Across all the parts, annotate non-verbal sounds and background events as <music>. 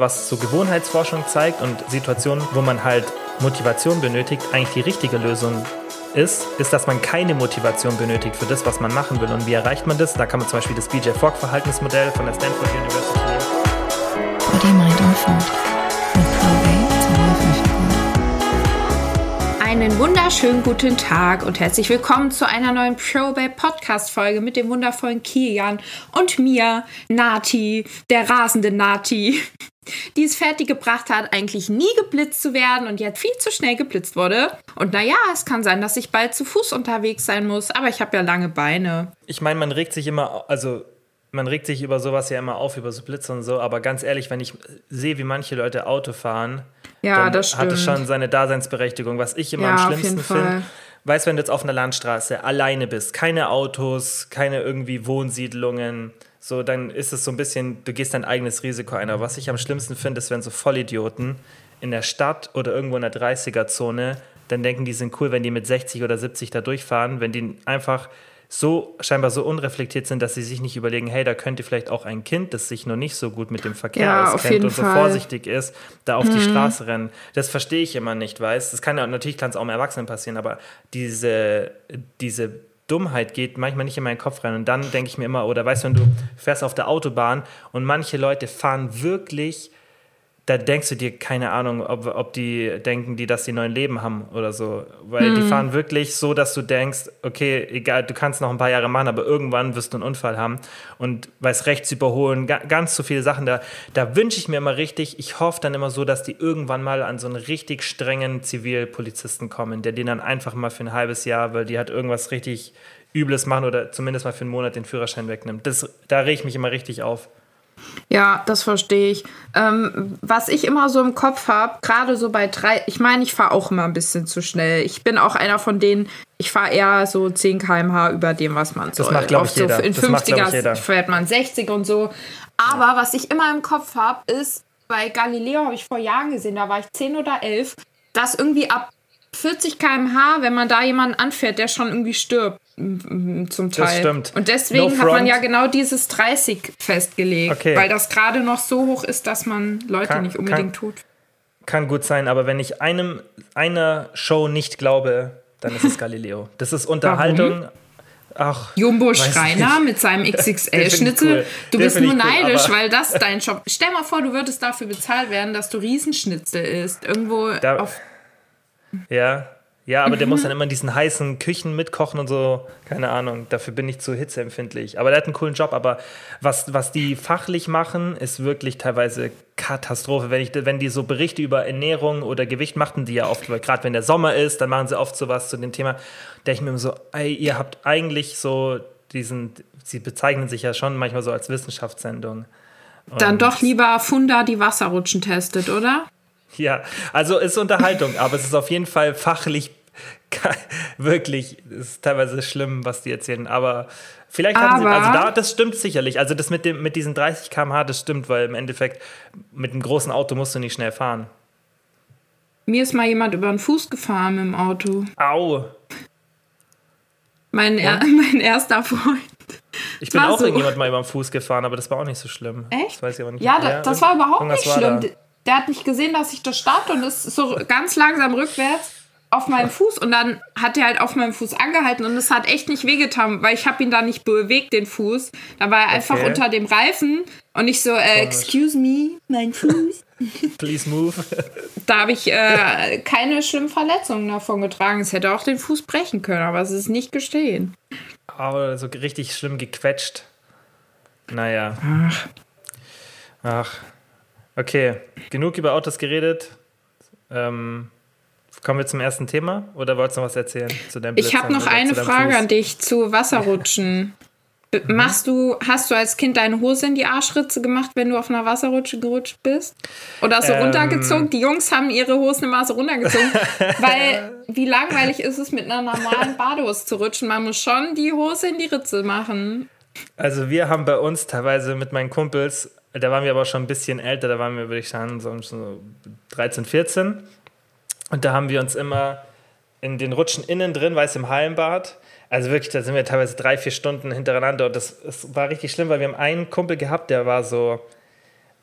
was so Gewohnheitsforschung zeigt und Situationen, wo man halt Motivation benötigt, eigentlich die richtige Lösung ist, ist, dass man keine Motivation benötigt für das, was man machen will. Und wie erreicht man das? Da kann man zum Beispiel das BJ Fogg Verhaltensmodell von der Stanford University nehmen. Body, Mind und Food. Einen wunderschönen guten Tag und herzlich willkommen zu einer neuen ProBay Podcast Folge mit dem wundervollen Kilian und mir, Nati, der rasende Nati die es fertiggebracht hat, eigentlich nie geblitzt zu werden und jetzt viel zu schnell geblitzt wurde. Und naja, es kann sein, dass ich bald zu Fuß unterwegs sein muss, aber ich habe ja lange Beine. Ich meine, man regt sich immer, also man regt sich über sowas ja immer auf, über so Blitze und so, aber ganz ehrlich, wenn ich sehe, wie manche Leute Auto fahren, ja, dann das hat es schon seine Daseinsberechtigung. Was ich immer ja, am schlimmsten finde, weißt du, wenn du jetzt auf einer Landstraße alleine bist, keine Autos, keine irgendwie Wohnsiedlungen, so, dann ist es so ein bisschen, du gehst dein eigenes Risiko ein. Aber was ich am schlimmsten finde, ist, wenn so Vollidioten in der Stadt oder irgendwo in der 30er-Zone, dann denken, die sind cool, wenn die mit 60 oder 70 da durchfahren, wenn die einfach so scheinbar so unreflektiert sind, dass sie sich nicht überlegen, hey, da könnte vielleicht auch ein Kind, das sich noch nicht so gut mit dem Verkehr ja, auskennt und so Fall. vorsichtig ist, da auf mhm. die Straße rennen. Das verstehe ich immer nicht, weißt? Das kann ja natürlich kann es auch im Erwachsenen passieren, aber diese diese Dummheit geht manchmal nicht in meinen Kopf rein. Und dann denke ich mir immer, oder weißt du, wenn du fährst auf der Autobahn und manche Leute fahren wirklich, da denkst du dir, keine Ahnung, ob, ob die denken, die, dass sie neuen Leben haben oder so. Weil mhm. die fahren wirklich so, dass du denkst, okay, egal, du kannst noch ein paar Jahre machen, aber irgendwann wirst du einen Unfall haben. Und weiß rechts überholen, ganz so viele Sachen. Da, da wünsche ich mir immer richtig, ich hoffe dann immer so, dass die irgendwann mal an so einen richtig strengen Zivilpolizisten kommen, der den dann einfach mal für ein halbes Jahr, weil die hat irgendwas richtig Übles machen oder zumindest mal für einen Monat den Führerschein wegnimmt. Das, da rege ich mich immer richtig auf. Ja, das verstehe ich. Ähm, was ich immer so im Kopf habe, gerade so bei drei, ich meine, ich fahre auch immer ein bisschen zu schnell. Ich bin auch einer von denen, ich fahre eher so 10 km/h über dem, was man soll. Das macht, glaube ich, so jeder. In 50er fährt man 60 und so. Aber was ich immer im Kopf habe, ist, bei Galileo habe ich vor Jahren gesehen, da war ich 10 oder 11, dass irgendwie ab 40 km/h, wenn man da jemanden anfährt, der schon irgendwie stirbt, zum Teil. Das stimmt. Und deswegen no hat man ja genau dieses 30 festgelegt, okay. weil das gerade noch so hoch ist, dass man Leute kann, nicht unbedingt kann, tut. Kann gut sein, aber wenn ich einem einer Show nicht glaube, dann ist es <laughs> Galileo. Das ist Unterhaltung. Warum? Ach, Jumbo Schreiner mit seinem <laughs> XXL-Schnitzel. Cool. Du bist nur neidisch, cool, weil das dein Job. Stell mal vor, du würdest dafür bezahlt werden, dass du Riesenschnitzel isst. Irgendwo da, auf ja, ja, aber mhm. der muss dann immer in diesen heißen Küchen mitkochen und so. Keine Ahnung, dafür bin ich zu hitzeempfindlich. Aber der hat einen coolen Job. Aber was, was die fachlich machen, ist wirklich teilweise Katastrophe. Wenn, ich, wenn die so Berichte über Ernährung oder Gewicht machten, die ja oft, gerade wenn der Sommer ist, dann machen sie oft sowas zu dem Thema. Da ich mir immer so, ey, ihr habt eigentlich so diesen, sie bezeichnen sich ja schon manchmal so als Wissenschaftssendung. Und dann doch lieber Funda die Wasserrutschen testet, oder? Ja, also ist Unterhaltung, aber es ist auf jeden Fall fachlich <laughs> wirklich, es ist teilweise schlimm, was die erzählen, aber vielleicht haben aber sie, also da, das stimmt sicherlich. Also das mit, dem, mit diesen 30 km/h, das stimmt, weil im Endeffekt mit einem großen Auto musst du nicht schnell fahren. Mir ist mal jemand über den Fuß gefahren mit dem Auto. Au. Mein, er, <laughs> mein erster Freund. Ich bin auch so. irgendjemand mal über den Fuß gefahren, aber das war auch nicht so schlimm. Echt? Das weiß ich aber nicht. Ja, da, das war überhaupt nicht schlimm. Der hat nicht gesehen, dass ich da stand und ist so ganz langsam rückwärts auf meinem Fuß und dann hat er halt auf meinem Fuß angehalten und es hat echt nicht wehgetan, weil ich habe ihn da nicht bewegt, den Fuß. Da war er einfach okay. unter dem Reifen und ich so, äh, excuse me, mein Fuß. <laughs> Please move. da habe ich äh, keine schlimmen Verletzungen davon getragen. Es hätte auch den Fuß brechen können, aber es ist nicht gestehen. Aber so richtig schlimm gequetscht. Naja. Ach. Ach. Okay, genug über Autos geredet. Ähm, Kommen wir zum ersten Thema oder wolltest du noch was erzählen zu deinem Ich habe noch eine Frage Fuß? an dich zu Wasserrutschen. <laughs> Mhm. Machst du, hast du als Kind deine Hose in die Arschritze gemacht, wenn du auf einer Wasserrutsche gerutscht bist? Oder so ähm, runtergezogen? Die Jungs haben ihre Hosen immer so runtergezogen. <laughs> weil, wie langweilig ist es, mit einer normalen Badehose zu rutschen? Man muss schon die Hose in die Ritze machen. Also, wir haben bei uns teilweise mit meinen Kumpels, da waren wir aber schon ein bisschen älter, da waren wir, würde ich sagen, so 13, 14 und da haben wir uns immer in den Rutschen innen drin, weiß im Hallenbad. Also wirklich, da sind wir teilweise drei, vier Stunden hintereinander. Und das, das war richtig schlimm, weil wir haben einen Kumpel gehabt, der war so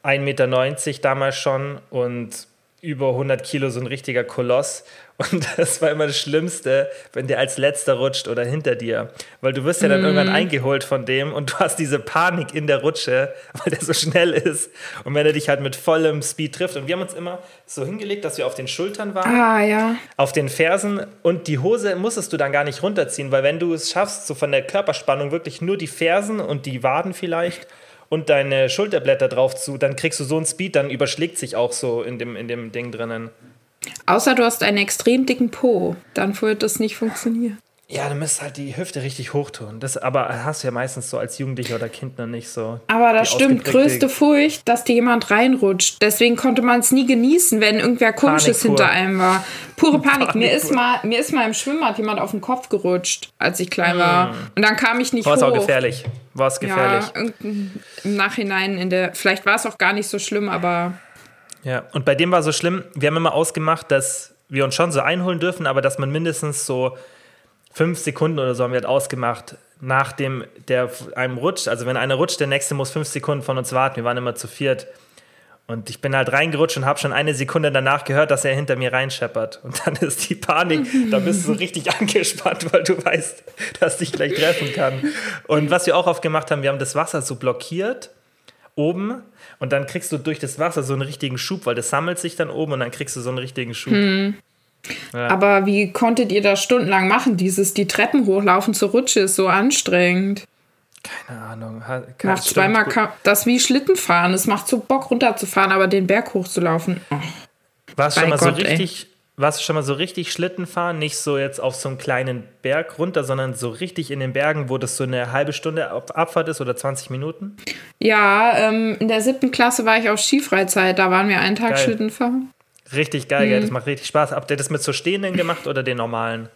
1,90 Meter damals schon und über 100 Kilo, so ein richtiger Koloss. <laughs> Und das war immer das Schlimmste, wenn der als letzter rutscht oder hinter dir. Weil du wirst ja dann mm. irgendwann eingeholt von dem und du hast diese Panik in der Rutsche, weil der so schnell ist. Und wenn er dich halt mit vollem Speed trifft. Und wir haben uns immer so hingelegt, dass wir auf den Schultern waren. Ah, ja. Auf den Fersen. Und die Hose musstest du dann gar nicht runterziehen, weil wenn du es schaffst, so von der Körperspannung wirklich nur die Fersen und die Waden vielleicht und deine Schulterblätter drauf zu, dann kriegst du so einen Speed, dann überschlägt sich auch so in dem, in dem Ding drinnen. Außer du hast einen extrem dicken Po, dann wird das nicht funktionieren. Ja, du müsst halt die Hüfte richtig hoch tun. Das aber hast du ja meistens so als Jugendlicher oder Kind noch nicht so. Aber das stimmt, größte Furcht, dass dir jemand reinrutscht. Deswegen konnte man es nie genießen, wenn irgendwer komisches hinter einem war. Pure Panik. Panik mir, ist mal, mir ist mal im Schwimmbad jemand auf den Kopf gerutscht, als ich klein war. Mm. Und dann kam ich nicht war hoch. War es auch gefährlich? War es gefährlich? Ja, im Nachhinein in der. Vielleicht war es auch gar nicht so schlimm, aber. Ja, und bei dem war so schlimm, wir haben immer ausgemacht, dass wir uns schon so einholen dürfen, aber dass man mindestens so fünf Sekunden oder so haben wir halt ausgemacht, nachdem der einem rutscht. Also wenn einer rutscht, der nächste muss fünf Sekunden von uns warten. Wir waren immer zu viert. Und ich bin halt reingerutscht und habe schon eine Sekunde danach gehört, dass er hinter mir reinscheppert. Und dann ist die Panik, da bist du so richtig <laughs> angespannt, weil du weißt, dass dich gleich treffen kann. Und was wir auch oft gemacht haben, wir haben das Wasser so blockiert oben und dann kriegst du durch das Wasser so einen richtigen Schub, weil das sammelt sich dann oben und dann kriegst du so einen richtigen Schub. Hm. Ja. Aber wie konntet ihr das stundenlang machen? Dieses, die Treppen hochlaufen zur Rutsche ist so anstrengend. Keine Ahnung. Keine Nach zweimal das wie Schlittenfahren. Es macht so Bock runterzufahren, aber den Berg hochzulaufen. Oh. War es schon mal Gott, so richtig, warst du schon mal so richtig Schlitten fahren? Nicht so jetzt auf so einen kleinen Berg runter, sondern so richtig in den Bergen, wo das so eine halbe Stunde Abfahrt ist oder 20 Minuten? Ja, ähm, in der siebten Klasse war ich auf Skifreizeit. Da waren wir einen Tag Geil. Schlitten fahren. Richtig geil, mhm. das macht richtig Spaß. Habt ihr das mit so stehenden gemacht oder den normalen?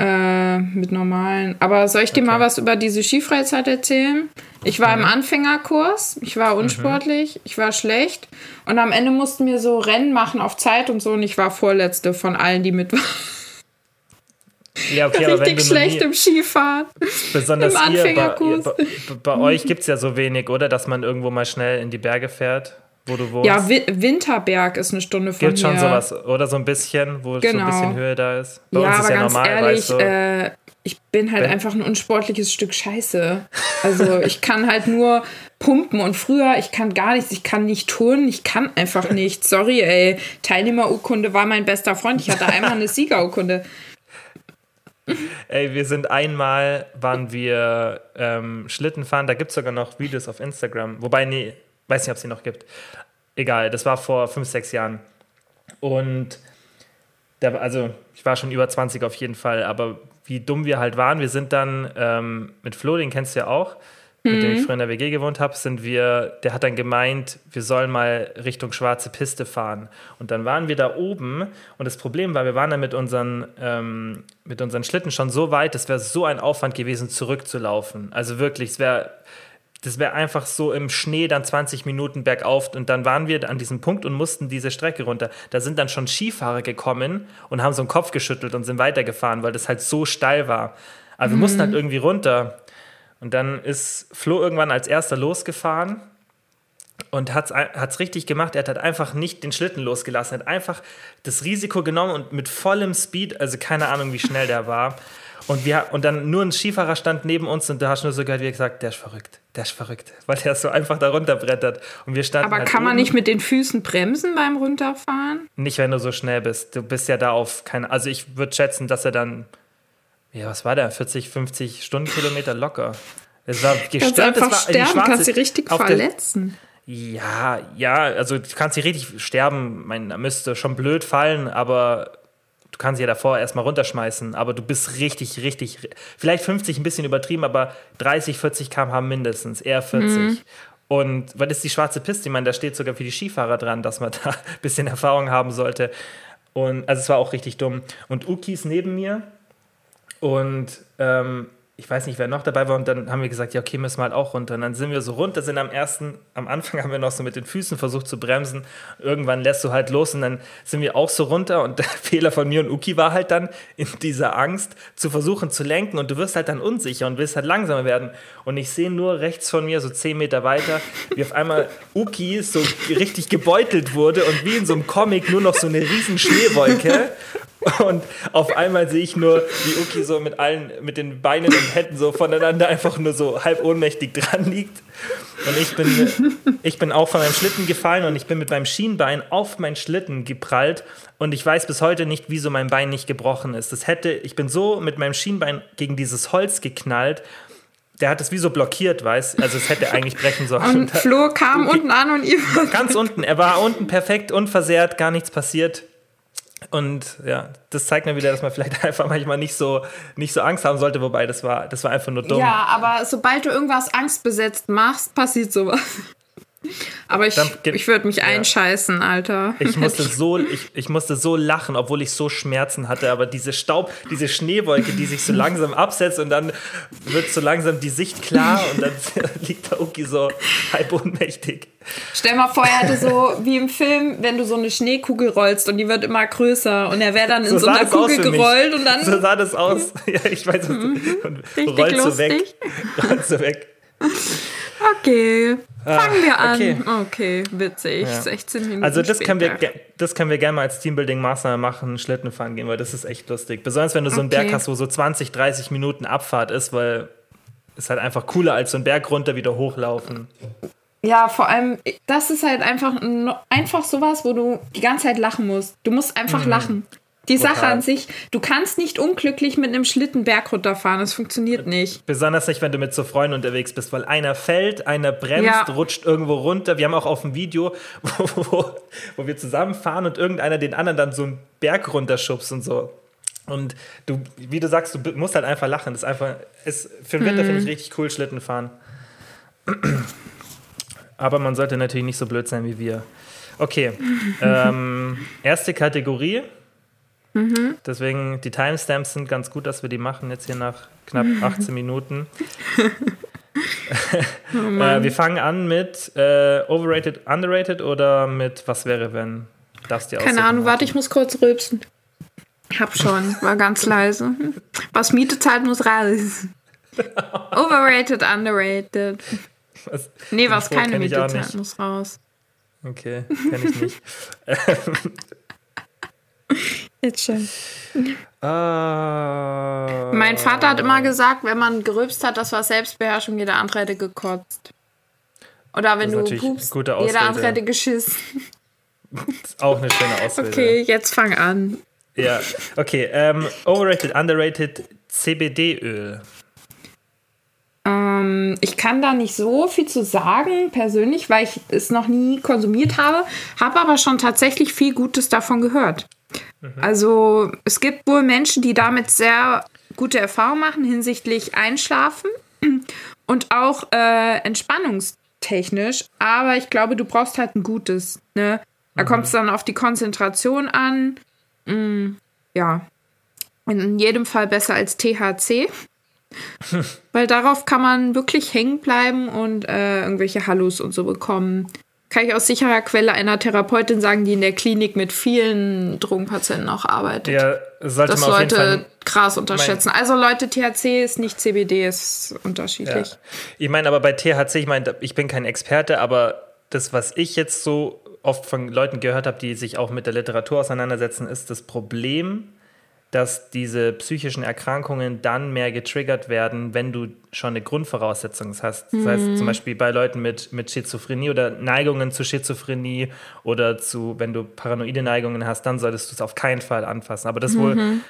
Äh, mit normalen. Aber soll ich dir okay. mal was über diese Skifreizeit erzählen? Ich war mhm. im Anfängerkurs, ich war unsportlich, mhm. ich war schlecht und am Ende mussten wir so Rennen machen auf Zeit und so und ich war Vorletzte von allen, die mit waren. Ja, okay, Richtig schlecht im Skifahren. Besonders Im Anfängerkurs. Ihr, bei, bei, bei euch gibt es ja so wenig, oder? Dass man irgendwo mal schnell in die Berge fährt wo du wohnst? Ja, Winterberg ist eine Stunde von Gibt hier. Gibt schon sowas, oder so ein bisschen, wo genau. so ein bisschen genau. Höhe da ist? Bei ja, uns ist aber ja ganz normal, ehrlich, weißt du, äh, ich bin halt Wenn? einfach ein unsportliches Stück Scheiße. Also ich kann halt nur pumpen und früher, ich kann gar nichts, ich kann nicht turnen, ich kann einfach nicht. Sorry, ey. Teilnehmerurkunde war mein bester Freund. Ich hatte einmal eine Siegerurkunde. Ey, wir sind einmal, waren wir ähm, Schlitten fahren, da gibt es sogar noch Videos auf Instagram. Wobei, nee, Weiß nicht, ob es sie noch gibt. Egal, das war vor fünf, sechs Jahren. Und da, also ich war schon über 20 auf jeden Fall, aber wie dumm wir halt waren, wir sind dann ähm, mit Flo, den kennst du ja auch, mhm. mit dem ich mhm. früher in der WG gewohnt habe, sind wir, der hat dann gemeint, wir sollen mal Richtung schwarze Piste fahren. Und dann waren wir da oben und das Problem war, wir waren dann mit unseren, ähm, mit unseren Schlitten schon so weit, es wäre so ein Aufwand gewesen, zurückzulaufen. Also wirklich, es wäre das wäre einfach so im Schnee dann 20 Minuten bergauf und dann waren wir an diesem Punkt und mussten diese Strecke runter. Da sind dann schon Skifahrer gekommen und haben so einen Kopf geschüttelt und sind weitergefahren, weil das halt so steil war. Aber mhm. wir mussten halt irgendwie runter. Und dann ist Flo irgendwann als erster losgefahren und hat es richtig gemacht. Er hat halt einfach nicht den Schlitten losgelassen. Er hat einfach das Risiko genommen und mit vollem Speed, also keine Ahnung, wie schnell der war, und, wir, und dann nur ein Skifahrer stand neben uns und da hast du nur so gehört, wie gesagt, der ist verrückt, der ist verrückt, weil der so einfach da runterbrettert. Und wir standen Aber halt kann man nicht mit den Füßen bremsen beim Runterfahren? Nicht, wenn du so schnell bist. Du bist ja da auf keine, also ich würde schätzen, dass er dann, ja, was war der, 40, 50 Stundenkilometer locker. Es war gestört. Kannst einfach war, sterben, schwarze, kannst sie richtig verletzen. ja, ja, also du kannst sie richtig sterben. Da müsste schon blöd fallen, aber du kannst ja davor erstmal runterschmeißen, aber du bist richtig, richtig, vielleicht 50 ein bisschen übertrieben, aber 30, 40 km/h mindestens, eher 40. Mhm. Und was ist die schwarze Piste? Ich meine, da steht sogar für die Skifahrer dran, dass man <laughs> da ein bisschen Erfahrung haben sollte. Und also es war auch richtig dumm. Und Uki ist neben mir und ähm, ich weiß nicht, wer noch dabei war, und dann haben wir gesagt, ja, okay, müssen wir halt auch runter. Und dann sind wir so runter, sind am ersten, am Anfang <laughs> haben wir noch so mit den Füßen versucht zu bremsen. Irgendwann lässt du halt los und dann sind wir auch so runter. Und <laughs> der Fehler von mir und Uki war halt dann in dieser Angst zu versuchen zu lenken und du wirst halt dann unsicher und willst halt langsamer werden. Und ich sehe nur rechts von mir, so zehn Meter weiter, wie auf einmal Uki so richtig gebeutelt wurde und wie in so einem Comic nur noch so eine riesen Schneewolke. Und auf einmal sehe ich nur, wie Uki so mit allen, mit den Beinen und Händen so voneinander einfach nur so halb ohnmächtig dran liegt. Und ich bin, ich bin auch von meinem Schlitten gefallen und ich bin mit meinem Schienbein auf meinen Schlitten geprallt. Und ich weiß bis heute nicht, wieso mein Bein nicht gebrochen ist. Das hätte, ich bin so mit meinem Schienbein gegen dieses Holz geknallt. Der hat es wie so blockiert, weiß. Also es hätte eigentlich brechen sollen. Und Flo kam unten an und ihr. Ganz unten. Er war unten perfekt, unversehrt, gar nichts passiert. Und ja, das zeigt mir wieder, dass man vielleicht <laughs> einfach manchmal nicht so, nicht so Angst haben sollte, wobei das war, das war einfach nur dumm. Ja, aber sobald du irgendwas angstbesetzt machst, passiert sowas. Aber ich, ich würde mich ja. einscheißen, Alter. Ich <laughs> musste, so, ich, ich musste so lachen, obwohl ich so Schmerzen hatte. Aber diese Staub, diese Schneewolke, die sich so langsam absetzt und dann wird so langsam die Sicht klar und dann <laughs> liegt der Uki so halb ohnmächtig. Stell mal vor, er hätte so wie im Film, wenn du so eine Schneekugel rollst und die wird immer größer und er wäre dann in so, so einer Kugel gerollt und dann. So sah das aus. <laughs> Ja, ich weiß, mhm. und rollst so weg. Rollst so weg. Okay. Fangen wir an. Okay, okay witzig. Ja. 16 Minuten. Also, das können, wir, das können wir gerne mal als Teambuilding-Maßnahme machen: Schlitten fahren gehen, weil das ist echt lustig. Besonders wenn du so einen okay. Berg hast, wo so 20, 30 Minuten Abfahrt ist, weil es halt einfach cooler als so einen Berg runter wieder hochlaufen. Ja, vor allem, das ist halt einfach, einfach sowas, wo du die ganze Zeit lachen musst. Du musst einfach mhm. lachen. Die Total. Sache an sich, du kannst nicht unglücklich mit einem Schlitten Berg runterfahren, das funktioniert nicht. Besonders nicht, wenn du mit so Freunden unterwegs bist, weil einer fällt, einer bremst, ja. rutscht irgendwo runter. Wir haben auch auf dem Video, <laughs> wo, wo, wo wir zusammenfahren und irgendeiner den anderen dann so einen Berg runterschubst und so. Und du, wie du sagst, du musst halt einfach lachen. Das ist einfach, ist, für den Winter mhm. finde ich richtig cool, Schlitten fahren. <clears throat> Aber man sollte natürlich nicht so blöd sein wie wir. Okay, <laughs> ähm, erste Kategorie Mhm. Deswegen, die Timestamps sind ganz gut, dass wir die machen, jetzt hier nach knapp 18 Minuten. <laughs> <laughs> oh äh, wir fangen an mit äh, Overrated, Underrated oder mit Was wäre, wenn? Darfst dir Keine Ahnung, warte, ich muss kurz rülpsen. Hab schon, war ganz <laughs> leise. Was Miete zahlt, muss raus. Overrated, underrated. Was? Nee, was keine Miete zahlt, muss raus. Okay, kenne ich nicht. Jetzt schon. Uh, mein Vater hat immer gesagt, wenn man gerülpst hat, das war Selbstbeherrschung, jeder andere hätte gekotzt. Oder wenn du pupst, jeder andere hätte geschissen. <laughs> auch eine schöne Ausrede. Okay, jetzt fang an. Ja, okay. Ähm, overrated, underrated CBD-Öl. Ähm, ich kann da nicht so viel zu sagen, persönlich, weil ich es noch nie konsumiert habe, habe aber schon tatsächlich viel Gutes davon gehört. Mhm. Also es gibt wohl Menschen, die damit sehr gute Erfahrungen machen hinsichtlich Einschlafen <clears throat> und auch äh, entspannungstechnisch. Aber ich glaube, du brauchst halt ein gutes. Ne? Da mhm. kommt es dann auf die Konzentration an. Mhm, ja, in jedem Fall besser als THC. <laughs> Weil darauf kann man wirklich hängen bleiben und äh, irgendwelche Hallus und so bekommen kann ich aus sicherer Quelle einer Therapeutin sagen, die in der Klinik mit vielen Drogenpatienten auch arbeitet. Ja, sollte dass man Leute auf jeden Fall krass unterschätzen. Also Leute, THC ist nicht CBD, ist unterschiedlich. Ja. Ich meine, aber bei THC, ich meine, ich bin kein Experte, aber das, was ich jetzt so oft von Leuten gehört habe, die sich auch mit der Literatur auseinandersetzen, ist das Problem, dass diese psychischen Erkrankungen dann mehr getriggert werden, wenn du schon eine Grundvoraussetzung hast. Das heißt zum mhm. Beispiel bei Leuten mit, mit Schizophrenie oder Neigungen zu Schizophrenie oder zu, wenn du paranoide Neigungen hast, dann solltest du es auf keinen Fall anfassen. Aber das mhm. wohl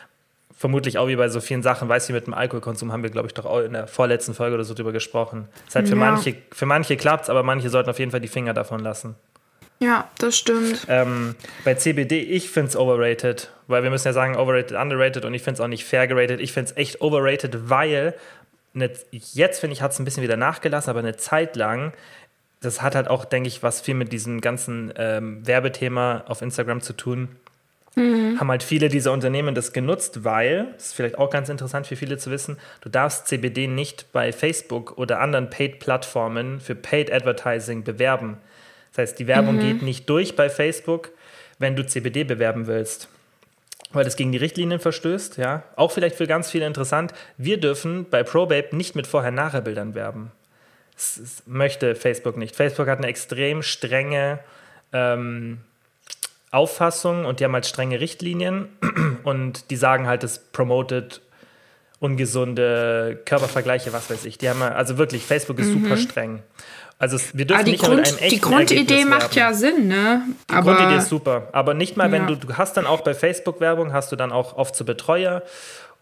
vermutlich auch wie bei so vielen Sachen, weiß ich, mit dem Alkoholkonsum haben wir, glaube ich, doch auch in der vorletzten Folge oder so drüber gesprochen. Das heißt, für ja. manche, für manche klappt es, aber manche sollten auf jeden Fall die Finger davon lassen. Ja, das stimmt. Ähm, bei CBD, ich finde es overrated, weil wir müssen ja sagen, overrated, underrated und ich finde es auch nicht fair gerated. Ich finde es echt overrated, weil eine, jetzt, finde ich, hat es ein bisschen wieder nachgelassen, aber eine Zeit lang, das hat halt auch, denke ich, was viel mit diesem ganzen ähm, Werbethema auf Instagram zu tun. mhm. haben halt viele dieser Unternehmen das genutzt, weil, das ist vielleicht auch ganz interessant für viele zu wissen, du darfst CBD nicht bei Facebook oder anderen Paid-Plattformen für Paid Advertising bewerben. Das heißt, die Werbung mhm. geht nicht durch bei Facebook, wenn du CBD bewerben willst. Weil das gegen die Richtlinien verstößt, ja. Auch vielleicht für ganz viele interessant. Wir dürfen bei Probabe nicht mit Vorher-Nachher-Bildern werben. Das, das, möchte Facebook nicht. Facebook hat eine extrem strenge ähm, Auffassung und die haben halt strenge Richtlinien <clears throat> und die sagen halt, es promotet ungesunde Körpervergleiche, was weiß ich. Die haben also wirklich, Facebook ist mhm. super streng. Also wir dürfen nicht Grund, mit einem echten Die Grundidee Ergebnis macht werben. ja Sinn, ne? Die aber, Grundidee ist super. Aber nicht mal, wenn ja. du, du hast dann auch bei Facebook Werbung, hast du dann auch oft zu Betreuer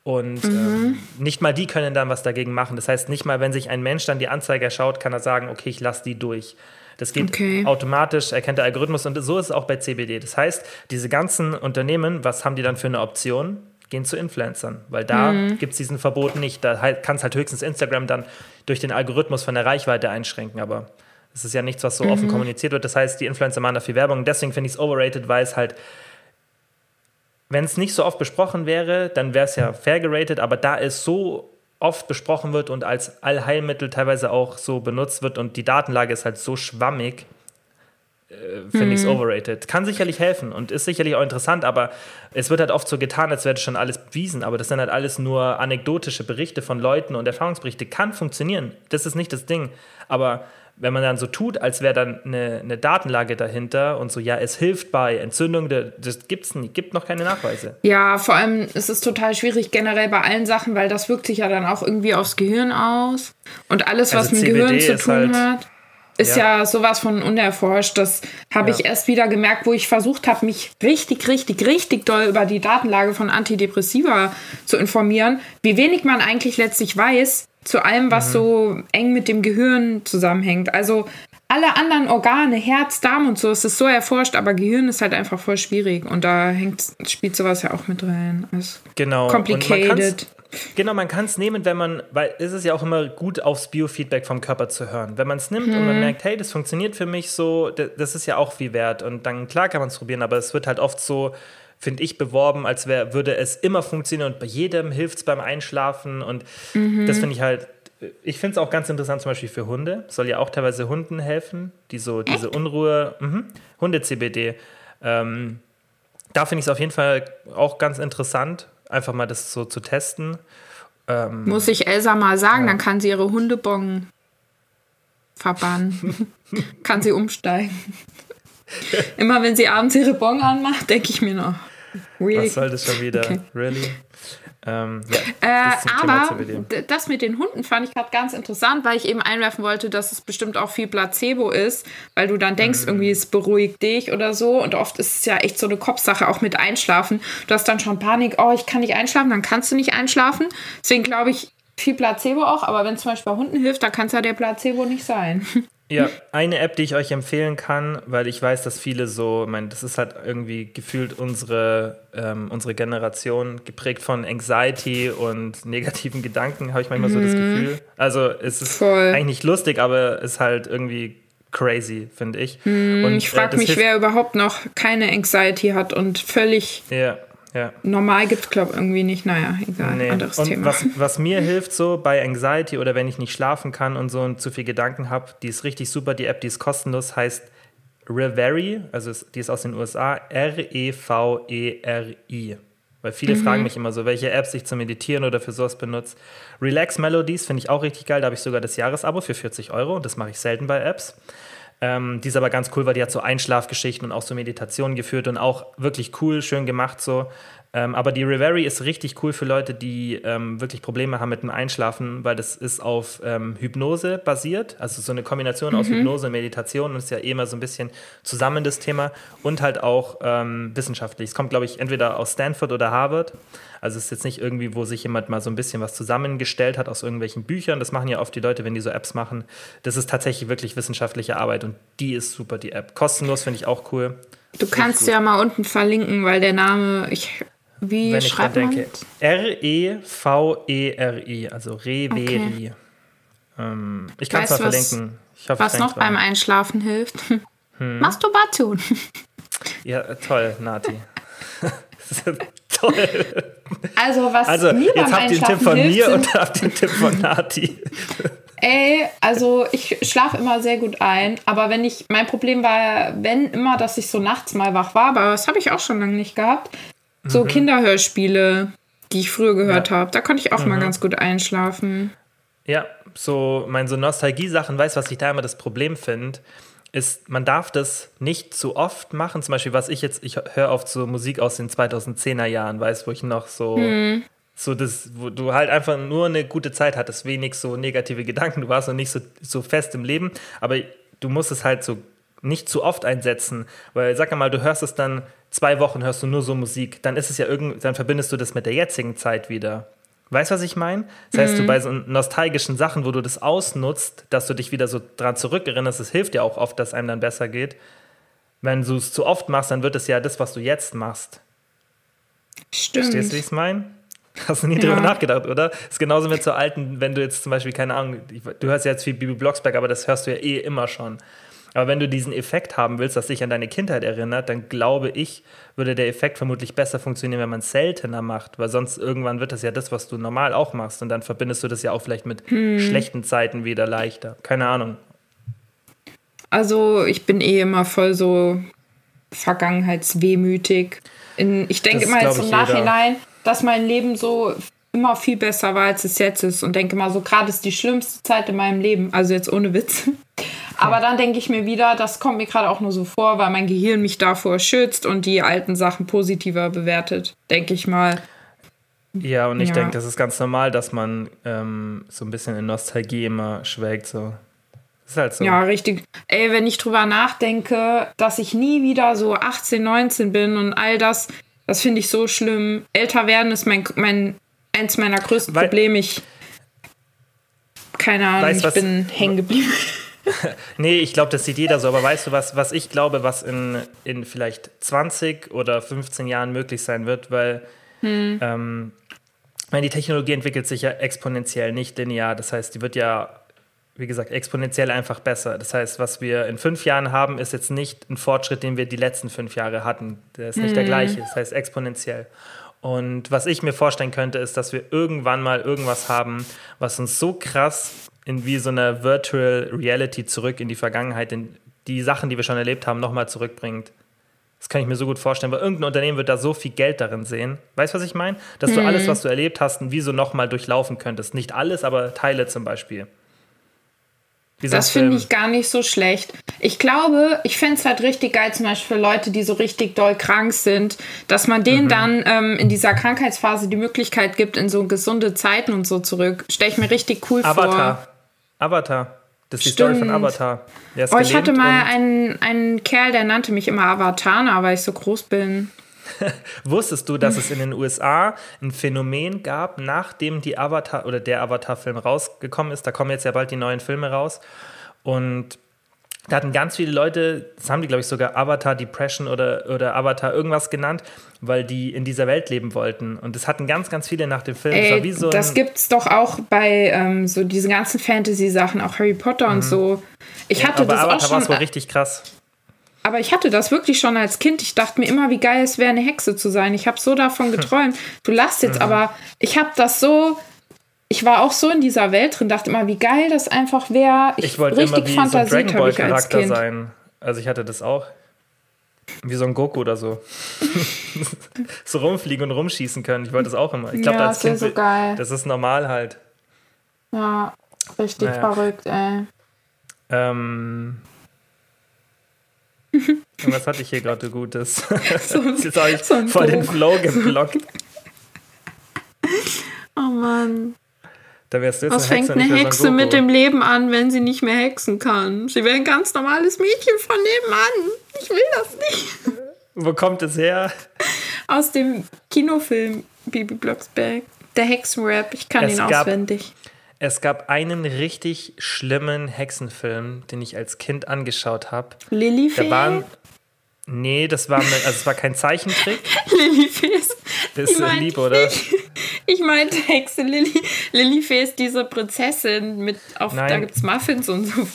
und mhm. ähm, nicht mal die können dann was dagegen machen. Das heißt, nicht mal, wenn sich ein Mensch dann die Anzeige schaut, kann er sagen, okay, ich lasse die durch. Das geht okay. automatisch, erkennt der Algorithmus und so ist es auch bei CBD. Das heißt, diese ganzen Unternehmen, was haben die dann für eine Option? Gehen zu Influencern, weil da mhm. gibt es diesen Verbot nicht. Da halt, kann es halt höchstens Instagram dann durch den Algorithmus von der Reichweite einschränken, aber es ist ja nichts, was so mhm. offen kommuniziert wird. Das heißt, die Influencer machen da viel Werbung. Deswegen finde ich es overrated, weil es halt, wenn es nicht so oft besprochen wäre, dann wäre es ja fair geratet, aber da es so oft besprochen wird und als Allheilmittel teilweise auch so benutzt wird und die Datenlage ist halt so schwammig, finde ich es mhm. overrated. Kann sicherlich helfen und ist sicherlich auch interessant, aber es wird halt oft so getan, als wäre schon alles bewiesen, aber das sind halt alles nur anekdotische Berichte von Leuten und Erfahrungsberichte. Kann funktionieren, das ist nicht das Ding, aber wenn man dann so tut, als wäre dann eine, eine, Datenlage dahinter und so, ja, es hilft bei Entzündung, das gibt's nicht, gibt noch keine Nachweise. Ja, vor allem ist es total schwierig generell bei allen Sachen, weil das wirkt sich ja dann auch irgendwie aufs Gehirn aus. Und alles, was also mit dem Gehirn zu tun halt, hat, ist ja. ja. sowas von unerforscht. Das habe ja. ich erst wieder gemerkt, wo ich versucht habe, mich richtig, richtig, richtig doll über die Datenlage von Antidepressiva zu informieren, wie wenig man eigentlich letztlich weiß zu allem, was mhm. so eng mit dem Gehirn zusammenhängt. Also alle anderen Organe, Herz, Darm und so, es ist so erforscht, aber Gehirn ist halt einfach voll schwierig und da hängt, spielt sowas ja auch mit rein. Also genau. Complicated. Genau, man kann es nehmen, wenn man, weil es ist ja auch immer gut, aufs Biofeedback vom Körper zu hören. Wenn man es nimmt hm. und man mhm. merkt, hey, das funktioniert für mich so, das ist ja auch viel wert. Und dann, klar kann man es probieren, aber es wird halt oft so, finde ich, beworben, als wär, würde es immer funktionieren und bei jedem hilft es beim Einschlafen. Und mhm. das finde ich halt, ich finde es auch ganz interessant, zum Beispiel für Hunde. Soll ja auch teilweise Hunden helfen, die so diese Unruhe, mh, Hunde-CBD. Ähm, da finde ich es auf jeden Fall auch ganz interessant, einfach mal das so zu testen. Ähm, Muss ich Elsa mal sagen, ja. dann kann sie ihre Hundebong verbannen. <laughs> kann sie umsteigen. Immer wenn sie abends ihre Bon anmacht, denke ich mir noch. Really? Was soll das schon wieder? Okay. Really? Ähm, ja, äh, aber das mit den Hunden fand ich gerade ganz interessant, weil ich eben einwerfen wollte, dass es bestimmt auch viel Placebo ist, weil du dann denkst, mhm. irgendwie es beruhigt dich oder so. Und oft ist es ja echt so eine Kopfsache, auch mit Einschlafen. Du hast dann schon Panik, oh, ich kann nicht einschlafen, dann kannst du nicht einschlafen. Deswegen glaube ich, viel Placebo auch, aber wenn es zum Beispiel bei Hunden hilft, dann kann es ja der Placebo nicht sein. <laughs> Ja, eine App, die ich euch empfehlen kann, weil ich weiß, dass viele so, ich meine, das ist halt irgendwie gefühlt unsere, ähm, unsere Generation, geprägt von Anxiety und negativen Gedanken, habe ich manchmal mhm. so das mhm. Gefühl. Also es ist Voll. eigentlich nicht lustig, aber es ist halt irgendwie crazy, finde ich. Mhm, und, ich frage äh, mich, wer überhaupt noch keine Anxiety hat und völlig ja. Ja. Normal gibt es, glaube ich, irgendwie nicht. Naja, egal, nee. anderes und Thema. Was, <laughs> was mir hilft so bei Anxiety oder wenn ich nicht schlafen kann und so und zu viel Gedanken habe, die ist richtig super. Die App, die ist kostenlos, heißt Reverie, also die ist aus den USA, R-E-V-E-R-I. Weil viele mhm. fragen mich immer so, welche Apps ich zum Meditieren oder für sowas benutze. Relax Melodies finde ich auch richtig geil. Da habe ich sogar das Jahresabo für 40 Euro und das mache ich selten bei Apps. Ähm, die ist aber ganz cool, weil die hat so Einschlafgeschichten und auch so Meditationen geführt und auch wirklich cool, schön gemacht so. Ähm, aber die Reverie ist richtig cool für Leute, die ähm, wirklich Probleme haben mit dem Einschlafen, weil das ist auf ähm, Hypnose basiert, also so eine Kombination mhm. aus Hypnose und Meditation und ist ja eh immer so ein bisschen zusammen das Thema und halt auch ähm, wissenschaftlich. Es kommt, glaube ich, entweder aus Stanford oder Harvard. Also es ist jetzt nicht irgendwie, wo sich jemand mal so ein bisschen was zusammengestellt hat aus irgendwelchen Büchern. Das machen ja oft die Leute, wenn die so Apps machen. Das ist tatsächlich wirklich wissenschaftliche Arbeit und die ist super, die App. Kostenlos finde ich auch cool. Du kannst ja mal unten verlinken, weil der Name, ich wie Wenn schreibt ich denke. R-E-V-E-R-I, also Reveri. Okay. Ähm, ich kann es mal verlinken. Hoffe, was noch beim Einschlafen hilft? <laughs> Hm. Masturbation. <laughs> Ja, toll, Nati. <laughs> Toll. Also, was also, mir jetzt habt ihr einen Tipp von mir und habt den Tipp von Nati. Ey, also ich schlafe immer sehr gut ein, aber wenn ich, mein Problem war, wenn immer, dass ich so nachts mal wach war, aber das habe ich auch schon lange nicht gehabt. So mhm. Kinderhörspiele, die ich früher gehört ja. habe, da konnte ich auch mhm. mal ganz gut einschlafen. Ja, so, mein so Nostalgie-Sachen, weißt du, was ich da immer das Problem finde? ist, man darf das nicht zu oft machen. Zum Beispiel, was ich jetzt, ich höre oft so Musik aus den 2010er Jahren, weißt wo ich noch so, mhm. so das, wo du halt einfach nur eine gute Zeit hattest, wenig so negative Gedanken, du warst noch nicht so, so fest im Leben, aber du musst es halt so nicht zu oft einsetzen, weil sag mal, du hörst es dann zwei Wochen, hörst du nur so Musik, dann ist es ja irgend, dann verbindest du das mit der jetzigen Zeit wieder. Weißt du, was ich meine? Das heißt, mhm. du bei so nostalgischen Sachen, wo du das ausnutzt, dass du dich wieder so dran zurückerinnerst, es hilft ja auch oft, dass einem dann besser geht. Wenn du es zu oft machst, dann wird es ja das, was du jetzt machst. Stimmt. Verstehst du, wie ich es meine? Hast du nie ja. drüber nachgedacht, oder? Das ist genauso mit so alten, wenn du jetzt zum Beispiel, keine Ahnung, du hörst ja jetzt viel Bibi Blocksberg, aber das hörst du ja eh immer schon. Aber wenn du diesen Effekt haben willst, dass dich an deine Kindheit erinnert, dann glaube ich, würde der Effekt vermutlich besser funktionieren, wenn man es seltener macht, weil sonst irgendwann wird das ja das, was du normal auch machst und dann verbindest du das ja auch vielleicht mit hm. schlechten Zeiten wieder leichter. Keine Ahnung. Also ich bin eh immer voll so vergangenheitswehmütig. In, ich denke immer jetzt im Nachhinein, dass mein Leben so immer viel besser war, als es jetzt ist und denke mal so, gerade ist die schlimmste Zeit in meinem Leben, also jetzt ohne Witz. <laughs> Aber dann denke ich mir wieder, das kommt mir gerade auch nur so vor, weil mein Gehirn mich davor schützt und die alten Sachen positiver bewertet, denke ich mal. Ja, und ich ja. denke, das ist ganz normal, dass man ähm, so ein bisschen in Nostalgie immer schwelgt. So. ist halt so. Ja, richtig. Ey, wenn ich drüber nachdenke, dass ich nie wieder so 18, 19 bin und all das, das finde ich so schlimm. Älter werden ist mein, mein eins meiner größten Weil, Probleme. Ich keine Ahnung, weißt, ich bin hängen geblieben. <laughs> nee, ich glaube, das sieht jeder so. Aber weißt du, was, was ich glaube, was in, in vielleicht 20 oder 15 Jahren möglich sein wird? Weil hm. ähm, die Technologie entwickelt sich ja exponentiell, nicht linear. Das heißt, die wird ja, wie gesagt, exponentiell einfach besser. Das heißt, was wir in fünf Jahren haben, ist jetzt nicht ein Fortschritt, den wir die letzten fünf Jahre hatten. Der ist nicht hm. der gleiche. Das heißt, exponentiell. Und was ich mir vorstellen könnte, ist, dass wir irgendwann mal irgendwas haben, was uns so krass in wie so einer Virtual Reality zurück in die Vergangenheit, in die Sachen, die wir schon erlebt haben, nochmal zurückbringt. Das kann ich mir so gut vorstellen, weil irgendein Unternehmen wird da so viel Geld darin sehen. Weißt du, was ich meine? Dass du mhm. alles, was du erlebt hast, wie so nochmal durchlaufen könntest. Nicht alles, aber Teile zum Beispiel. Das finde ich gar nicht so schlecht. Ich glaube, ich fände es halt richtig geil, zum Beispiel für Leute, die so richtig doll krank sind, dass man denen mhm. dann ähm, in dieser Krankheitsphase die Möglichkeit gibt, in so gesunde Zeiten und so zurück. Stelle ich mir richtig cool Avatar. vor. Avatar. Avatar. Das ist die Story von Avatar. Oh, ich hatte mal einen, einen Kerl, der nannte mich immer Avatana, weil ich so groß bin. <laughs> Wusstest du, dass es in den USA ein Phänomen gab, nachdem die Avatar oder der Avatar-Film rausgekommen ist? Da kommen jetzt ja bald die neuen Filme raus. Und da hatten ganz viele Leute, das haben die, glaube ich, sogar Avatar Depression oder, oder Avatar irgendwas genannt, weil die in dieser Welt leben wollten. Und das hatten ganz, ganz viele nach dem Film. Ey, das, so das gibt's doch auch bei ähm, so diesen ganzen Fantasy-Sachen, auch Harry Potter mhm. und so. Ich ja, hatte das Avatar auch schon. Das war richtig krass. Aber ich hatte das wirklich schon als Kind. Ich dachte mir immer, wie geil es wäre, eine Hexe zu sein. Ich habe so davon <laughs> geträumt. Du lachst jetzt, mhm. aber ich habe das so ich war auch so in dieser Welt drin, dachte immer, wie geil das einfach wäre. Ich, ich wollte richtig immer wie fantasiert so ein Charakter sein. Also ich hatte das auch. Wie so ein Goku oder so. <laughs> so rumfliegen und rumschießen können. Ich wollte das auch immer. Ich glaube, ja, als Kind, so geil. das ist normal halt. Ja, richtig naja. verrückt, ey. Ähm, <laughs> was hatte ich hier gerade Gutes? <laughs> so, <laughs> Jetzt habe ich so voll den Flow geblockt. oh Mann. Da wärst du jetzt Was eine fängt eine Hexe mit dem Leben an, wenn sie nicht mehr hexen kann? Sie wäre ein ganz normales Mädchen von nebenan. Ich will das nicht. Wo kommt es her? Aus dem Kinofilm Bibi Blocksberg. Der Hexenrap. Ich kann es ihn auswendig. Es gab einen richtig schlimmen Hexenfilm, den ich als Kind angeschaut habe. Lilifee? Da Nee, das war, also es war kein Zeichentrick. <laughs> Lilifee ist. Das ist lieb, oder? Ich, <laughs> ich meinte Hexe Lilly. Lilifee ist diese Prinzessin mit, auf, Nein. da gibt es Muffins und so.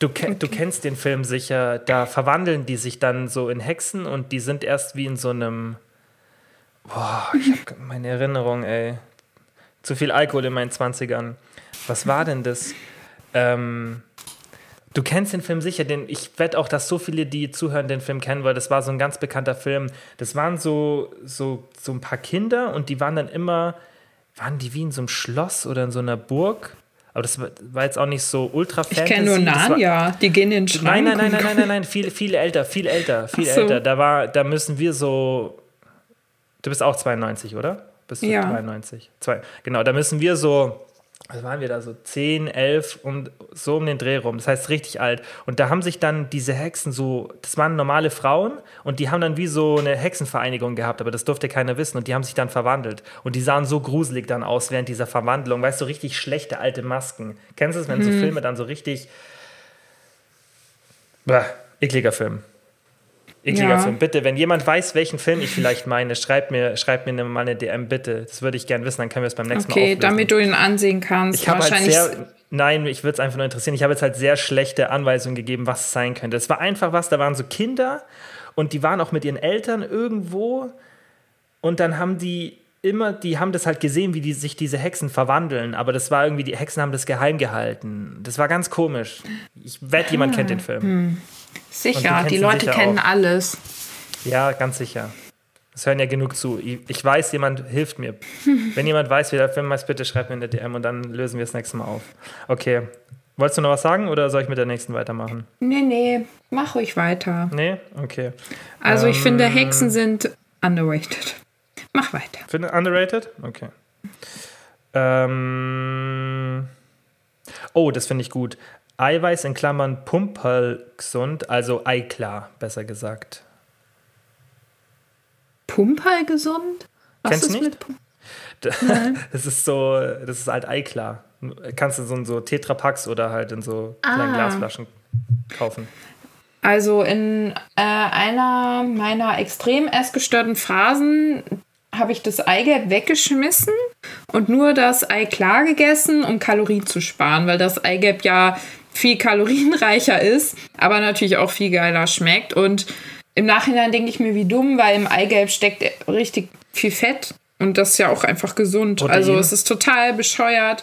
Du, du kennst den Film sicher. Da verwandeln die sich dann so in Hexen und die sind erst wie in so einem Boah, ich habe <laughs> meine Erinnerung, ey. Zu viel Alkohol in meinen 20ern. Was war denn das? Ähm, du kennst den Film sicher, denn ich wette auch, dass so viele, die zuhören, den Film kennen, weil das war so ein ganz bekannter Film. Das waren so, so, so ein paar Kinder und die waren dann immer, waren die wie in so einem Schloss oder in so einer Burg? Aber das war jetzt auch nicht so ultra fantasy. Ich kenne nur Narnia, die gehen in den Schrank. Nein, nein, nein, nein, nein, nein, nein, viel, viel älter, viel älter, viel so. älter. Da war, da müssen wir so, du bist auch 92, oder? Bist du ja. 93? Zwei. Genau, da müssen wir so was waren wir da so 10, 11 und so um den Dreh rum. Das heißt richtig alt. Und da haben sich dann diese Hexen so, das waren normale Frauen und die haben dann wie so eine Hexenvereinigung gehabt, aber das durfte keiner wissen und die haben sich dann verwandelt. Und die sahen so gruselig dann aus während dieser Verwandlung. Weißt du, so richtig schlechte alte Masken. Kennst du es, wenn mhm. so Filme dann so richtig. Bah, ekliger Film. Ekliger ja. Film. Bitte, wenn jemand weiß, welchen Film ich vielleicht meine, schreibt mir, schreibt mir mal eine DM, bitte. Das würde ich gerne wissen, dann können wir es beim nächsten okay, Mal Okay, damit du ihn ansehen kannst. Ich habe halt sehr, nein, ich würde es einfach nur interessieren. Ich habe jetzt halt sehr schlechte Anweisungen gegeben, was es sein könnte. Es war einfach was, da waren so Kinder und die waren auch mit ihren Eltern irgendwo und dann haben die immer, die haben das halt gesehen, wie die, sich diese Hexen verwandeln, aber das war irgendwie, die Hexen haben das geheim gehalten. Das war ganz komisch. Ich wette, ah, jemand kennt den Film. Hm. Sicher, die Leute kennen auch. alles. Ja, ganz sicher. Es hören ja genug zu. Ich weiß, jemand hilft mir. <laughs> Wenn jemand weiß, wie der Film heißt, bitte schreibt mir in der DM und dann lösen wir das nächste Mal auf. Okay. Wolltest du noch was sagen oder soll ich mit der nächsten weitermachen? Nee, nee, mach ruhig weiter. Nee? Okay. Also ich finde, ähm, Hexen sind underrated. Mach weiter. Finde underrated? Okay. Ähm, oh, das finde ich gut. Eiweiß in Klammern Pumperl gesund, also Eiklar, besser gesagt. Pumperl gesund? Was Kennst du nicht? <laughs> das <laughs> ist so, das ist halt Eiklar. Kannst du so in so Tetrapacks oder halt in so kleinen ah. Glasflaschen kaufen. Also in äh, einer meiner extrem essgestörten Phasen habe ich das Eigelb weggeschmissen und nur das Ei klar gegessen, um Kalorien zu sparen, weil das Eigelb ja viel kalorienreicher ist, aber natürlich auch viel geiler schmeckt. Und im Nachhinein denke ich mir, wie dumm, weil im Eigelb steckt richtig viel Fett und das ist ja auch einfach gesund. Protein. Also es ist total bescheuert,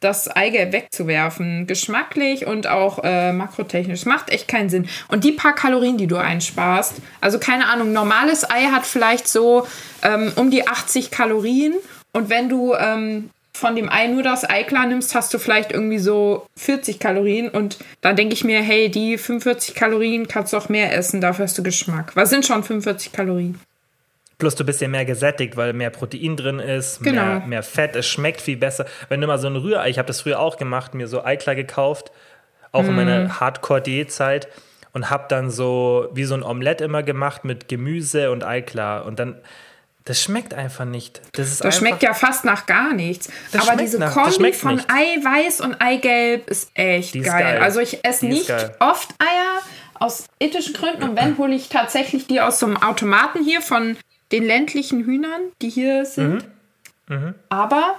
das Eigelb wegzuwerfen. Geschmacklich und auch äh, makrotechnisch. Macht echt keinen Sinn. Und die paar Kalorien, die du einsparst, also keine Ahnung, normales Ei hat vielleicht so ähm, um die 80 Kalorien. Und wenn du ähm, von dem Ei nur das Ei klar nimmst, hast du vielleicht irgendwie so 40 Kalorien. Und dann denke ich mir, hey, die 45 Kalorien kannst du auch mehr essen, dafür hast du Geschmack. Was sind schon 45 Kalorien? Plus du bist ja mehr gesättigt, weil mehr Protein drin ist, genau. mehr, mehr Fett, es schmeckt viel besser. Wenn du mal so ein Rührei, ich habe das früher auch gemacht, mir so Eiklar gekauft, auch mm. in meiner mhm. Hardcore-Diätzeit und habe dann so wie so ein Omelett immer gemacht mit Gemüse und Eiklar. Und dann das schmeckt einfach nicht. Das, ist das schmeckt ja fast nach gar nichts. Aber diese nach, Kombi von nicht. Eiweiß und Eigelb ist echt ist geil. geil. Also ich esse nicht oft Eier aus ethischen Gründen und wenn hole ich tatsächlich die aus so einem Automaten hier von den ländlichen Hühnern, die hier sind. Mhm. Mhm. Aber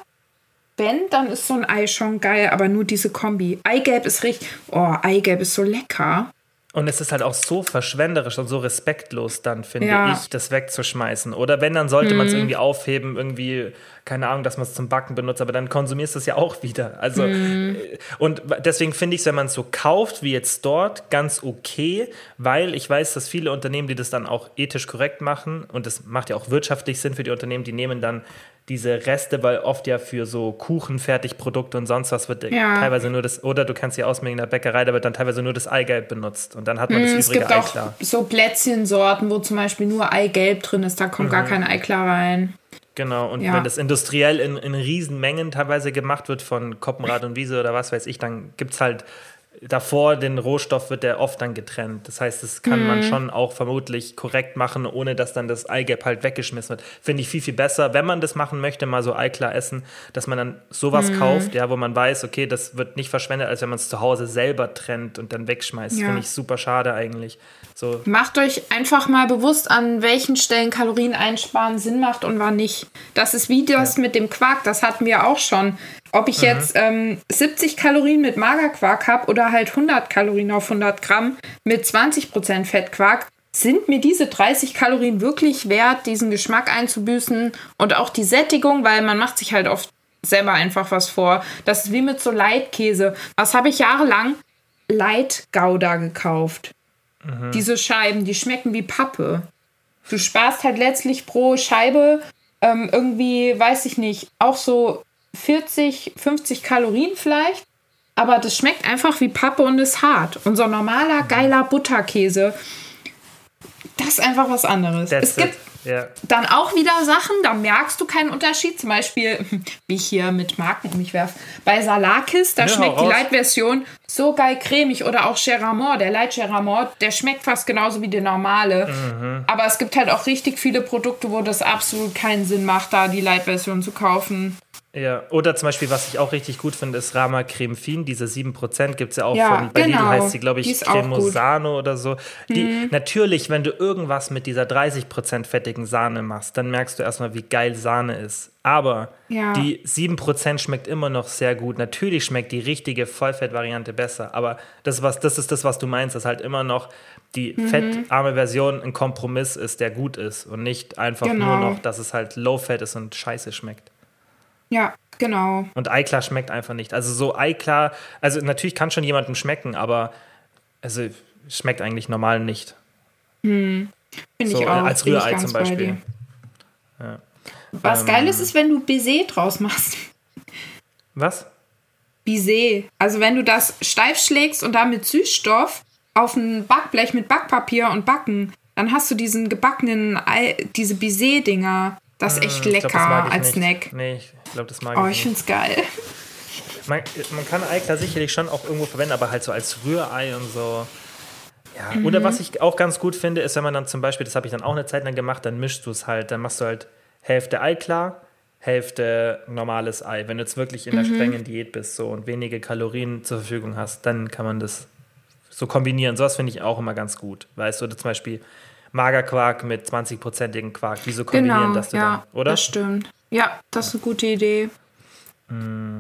wenn, dann ist so ein Ei schon geil, aber nur diese Kombi. Eigelb ist richtig. Oh, Eigelb ist so lecker. Und es ist halt auch so verschwenderisch und so respektlos dann, finde ja. ich, das wegzuschmeißen. Oder wenn, dann sollte mhm. man es irgendwie aufheben, irgendwie, keine Ahnung, dass man es zum Backen benutzt, aber dann konsumierst du es ja auch wieder. Also, mhm. Äh, und deswegen finde ich es, wenn man es so kauft, wie jetzt dort, ganz okay, weil ich weiß, dass viele Unternehmen, die das dann auch ethisch korrekt machen, und das macht ja auch wirtschaftlich Sinn für die Unternehmen, die nehmen dann diese Reste, weil oft ja für so Kuchen, Fertigprodukte und sonst was wird ja. teilweise nur das, oder du kannst sie ausmengen in der Bäckerei, da wird dann teilweise nur das Eigelb benutzt und dann hat man mm, das übrige Eiklar. Es gibt auch so Plätzchensorten, wo zum Beispiel nur Eigelb drin ist, da kommt mhm. gar kein Eiklar rein. Genau, und ja. wenn das industriell in, in Riesenmengen teilweise gemacht wird von Koppenrad und Wiese oder was weiß ich, dann gibt es halt davor den Rohstoff wird der oft dann getrennt. Das heißt, das kann mhm. man schon auch vermutlich korrekt machen, ohne dass dann das Eigelb halt weggeschmissen wird. Finde ich viel, viel besser, wenn man das machen möchte, mal so Eiklar essen, dass man dann sowas mhm. kauft, ja, wo man weiß, okay, das wird nicht verschwendet, als wenn man es zu Hause selber trennt und dann wegschmeißt. Ja. Finde ich super schade eigentlich. So. Macht euch einfach mal bewusst, an welchen Stellen Kalorien einsparen Sinn macht und wann nicht. Das ist wie das ja. mit dem Quark, das hatten wir auch schon. Ob ich mhm. jetzt ähm, 70 Kalorien mit Magerquark habe oder halt 100 Kalorien auf 100 Gramm mit 20% Fettquark, sind mir diese 30 Kalorien wirklich wert, diesen Geschmack einzubüßen und auch die Sättigung, weil man macht sich halt oft selber einfach was vor. Das ist wie mit so Leitkäse. Was habe ich jahrelang? Leitgouda gekauft. Mhm. Diese Scheiben, die schmecken wie Pappe. Du sparst halt letztlich pro Scheibe ähm, irgendwie, weiß ich nicht, auch so 40, 50 Kalorien vielleicht. Aber das schmeckt einfach wie Pappe und ist hart. Unser normaler, geiler Butterkäse, das ist einfach was anderes. That's es gibt ja. dann auch wieder Sachen, da merkst du keinen Unterschied. Zum Beispiel, <laughs> wie ich hier mit Marken um mich werfe, bei Salakis, da ja, schmeckt die Light-Version so geil cremig. Oder auch Cheramont, der Light Cheramont, der schmeckt fast genauso wie der normale. Mhm. Aber es gibt halt auch richtig viele Produkte, wo das absolut keinen Sinn macht, da die Light-Version zu kaufen. Ja, oder zum Beispiel, was ich auch richtig gut finde, ist Rama Creme Fin. Diese 7% gibt es ja auch ja, von, bei genau. Lidl heißt sie, glaube ich, Cremosano oder so. Die, mhm. Natürlich, wenn du irgendwas mit dieser 30% fettigen Sahne machst, dann merkst du erstmal, wie geil Sahne ist. Aber ja. die 7% schmeckt immer noch sehr gut. Natürlich schmeckt die richtige Vollfettvariante besser, aber das, was, das ist das, was du meinst, dass halt immer noch die mhm. fettarme Version ein Kompromiss ist, der gut ist und nicht einfach genau. nur noch, dass es halt low-fat ist und scheiße schmeckt. Ja, genau. Und Eiklar schmeckt einfach nicht. Also so Eiklar, also natürlich kann schon jemandem schmecken, aber also schmeckt eigentlich normal nicht. Hm. Finde so, ich auch. Als Rührei zum Beispiel. Ja. Was ähm, geil ist, ist, wenn du Baiser draus machst. Was? Baiser. Also wenn du das steif schlägst und damit Süßstoff auf ein Backblech mit Backpapier und backen, dann hast du diesen gebackenen, diese Baiser-Dinger. Das ist echt lecker glaub, als nicht. Snack. Nee, ich glaube, das mag oh, ich ich finde es geil. Man, man kann Eiklar sicherlich schon auch irgendwo verwenden, aber halt so als Rührei und so. Ja, mhm. oder was ich auch ganz gut finde, ist, wenn man dann zum Beispiel, das habe ich dann auch eine Zeit lang gemacht, dann mischst du es halt, dann machst du halt Hälfte Eiklar, Hälfte normales Ei. Wenn du jetzt wirklich in der mhm. strengen Diät bist so und wenige Kalorien zur Verfügung hast, dann kann man das so kombinieren. Sowas finde ich auch immer ganz gut. Weißt du, oder zum Beispiel Magerquark mit 20-prozentigen Quark. Wieso kombinieren genau, das du ja, dann, oder? Das stimmt. Ja, das ist eine gute Idee. Mm.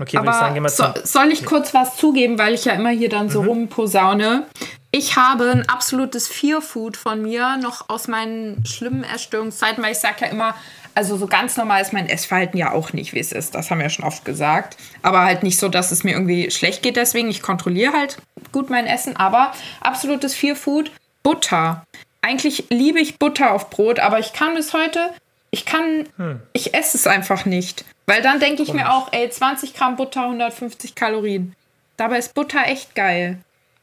Okay, würde ich sagen, gehen wir so, Soll ich kurz was zugeben, weil ich ja immer hier dann so mhm. rumposaune? Ich habe ein absolutes Fear-Food von mir noch aus meinen schlimmen Erstörungszeiten, weil ich sage ja immer, also so ganz normal ist mein Essverhalten ja auch nicht, wie es ist. Das haben wir ja schon oft gesagt. Aber halt nicht so, dass es mir irgendwie schlecht geht deswegen. Ich kontrolliere halt gut mein Essen. Aber absolutes Fear-Food, Butter. Eigentlich liebe ich Butter auf Brot, aber ich kann bis heute, ich kann, hm. ich esse es einfach nicht. Weil dann denke ich mir auch, ey, 20 Gramm Butter, 150 Kalorien. Dabei ist Butter echt geil.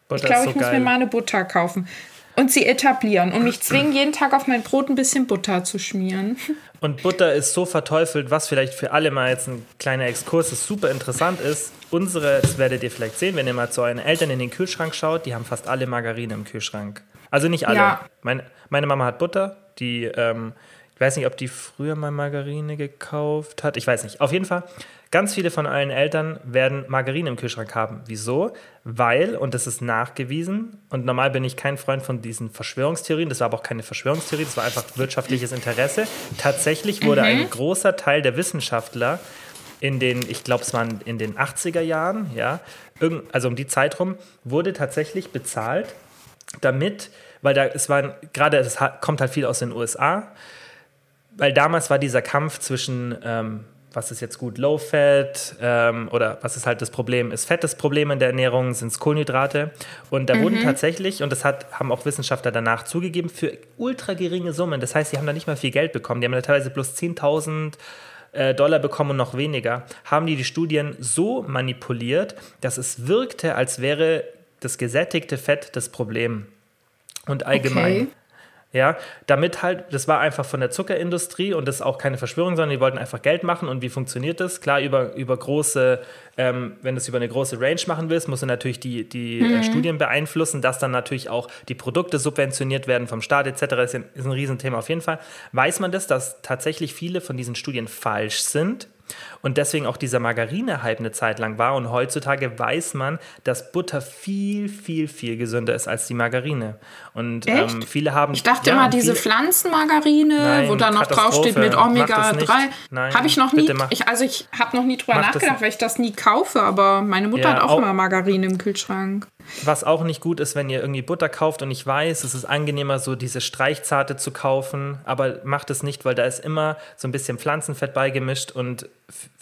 Butter ich glaube, so ich muss geil. mir mal eine Butter kaufen. Und sie etablieren und mich zwingen, jeden Tag auf mein Brot ein bisschen Butter zu schmieren. <laughs> Und Butter ist so verteufelt, was vielleicht für alle mal jetzt ein kleiner Exkurs ist, super interessant ist. Unsere, das werdet ihr vielleicht sehen, wenn ihr mal zu euren Eltern in den Kühlschrank schaut, die haben fast alle Margarine im Kühlschrank. Also nicht alle. Ja. Meine, meine Mama hat Butter, die, ähm, ich weiß nicht, ob die früher mal Margarine gekauft hat. Ich weiß nicht. Auf jeden Fall, ganz viele von euren Eltern werden Margarine im Kühlschrank haben. Wieso? Weil, und das ist nachgewiesen, und normal bin ich kein Freund von diesen Verschwörungstheorien, das war aber auch keine Verschwörungstheorie, das war einfach wirtschaftliches Interesse. Tatsächlich wurde mhm. ein großer Teil der Wissenschaftler in den, ich glaube, es waren in den 80er Jahren, ja, also um die Zeit rum, wurde tatsächlich bezahlt, damit, weil da es war gerade, es kommt halt viel aus den USA, weil damals war dieser Kampf zwischen ähm, was ist jetzt gut, Low Fat ähm, oder was ist halt das Problem? Ist Fett das Problem in der Ernährung? Sind es Kohlenhydrate? Und da mhm. wurden tatsächlich, und das hat, haben auch Wissenschaftler danach zugegeben, für ultra geringe Summen, das heißt, sie haben da nicht mal viel Geld bekommen, die haben da teilweise bloß 10.000 äh, Dollar bekommen und noch weniger, haben die die Studien so manipuliert, dass es wirkte, als wäre das gesättigte Fett das Problem. Und allgemein. Okay. Ja, damit halt, das war einfach von der Zuckerindustrie und das ist auch keine Verschwörung, sondern die wollten einfach Geld machen. Und wie funktioniert das? Klar, über, über große, ähm, wenn du es über eine große Range machen willst, musst du natürlich die, die äh, mhm. Studien beeinflussen, dass dann natürlich auch die Produkte subventioniert werden vom Staat etc. Das ist ein, ist ein Riesenthema auf jeden Fall. Weiß man das, dass tatsächlich viele von diesen Studien falsch sind? Und deswegen auch dieser Margarine-Hype eine Zeit lang war. Und heutzutage weiß man, dass Butter viel, viel, viel gesünder ist als die Margarine. Und ähm, viele haben. Ich dachte ja, immer, diese Pflanzenmargarine, Nein, wo da noch draufsteht mit Omega-3. Habe ich noch nie. Ich, also, ich habe noch nie drüber nachgedacht, weil ich das nie kaufe. Aber meine Mutter ja, hat auch, auch immer Margarine im Kühlschrank. was auch nicht gut ist, wenn ihr irgendwie Butter kauft und ich weiß, es ist angenehmer, so diese Streichzarte zu kaufen, aber macht es nicht, weil da ist immer so ein bisschen Pflanzenfett beigemischt und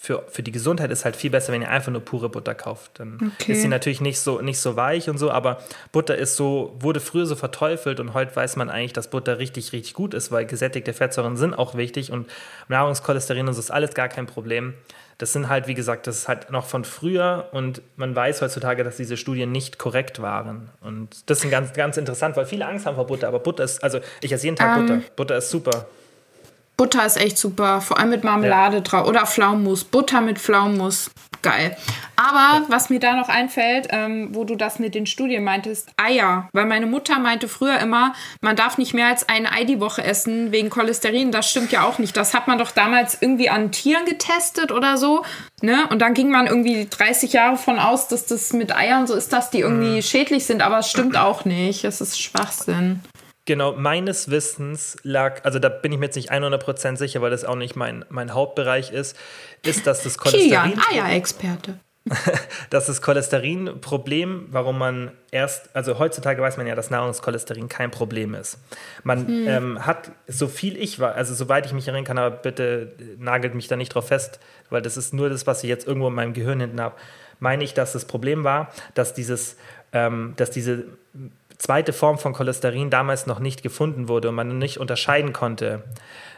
für, für die Gesundheit ist halt viel besser, wenn ihr einfach nur pure Butter kauft. Dann okay. ist sie natürlich nicht so, nicht so weich und so, aber Butter ist so, wurde früher so verteufelt und heute weiß man eigentlich, dass Butter richtig, richtig gut ist, weil gesättigte Fettsäuren sind auch wichtig und Nahrungskolesterin und so ist alles gar kein Problem. Das sind halt, wie gesagt, das ist halt noch von früher und man weiß heutzutage, dass diese Studien nicht korrekt waren. Und das ist ganz, ganz interessant, weil viele Angst haben vor Butter, aber Butter ist, also ich esse jeden Tag um, Butter. Butter ist super. Butter ist echt super, vor allem mit Marmelade ja. drauf oder Pflaumenmus. Butter mit Pflaumenmus, geil. Aber was mir da noch einfällt, ähm, wo du das mit den Studien meintest, Eier. Weil meine Mutter meinte früher immer, man darf nicht mehr als ein Ei die Woche essen wegen Cholesterin. Das stimmt ja auch nicht. Das hat man doch damals irgendwie an Tieren getestet oder so. Ne? Und dann ging man irgendwie 30 Jahre von aus, dass das mit Eiern so ist, dass die irgendwie mhm. schädlich sind. Aber es stimmt auch nicht. Es ist Schwachsinn. Genau, meines Wissens lag, also da bin ich mir jetzt nicht 100% sicher, weil das auch nicht mein, mein Hauptbereich ist, ist, dass das Cholesterin... Eier-Experte. <laughs> dass das Cholesterinproblem, warum man erst, also heutzutage weiß man ja, dass Nahrungskolesterin kein Problem ist. Man hm. ähm, hat, so viel ich war, also soweit ich mich erinnern kann, aber bitte nagelt mich da nicht drauf fest, weil das ist nur das, was ich jetzt irgendwo in meinem Gehirn hinten habe, meine ich, dass das Problem war, dass dieses, ähm, dass diese zweite Form von Cholesterin damals noch nicht gefunden wurde und man nicht unterscheiden konnte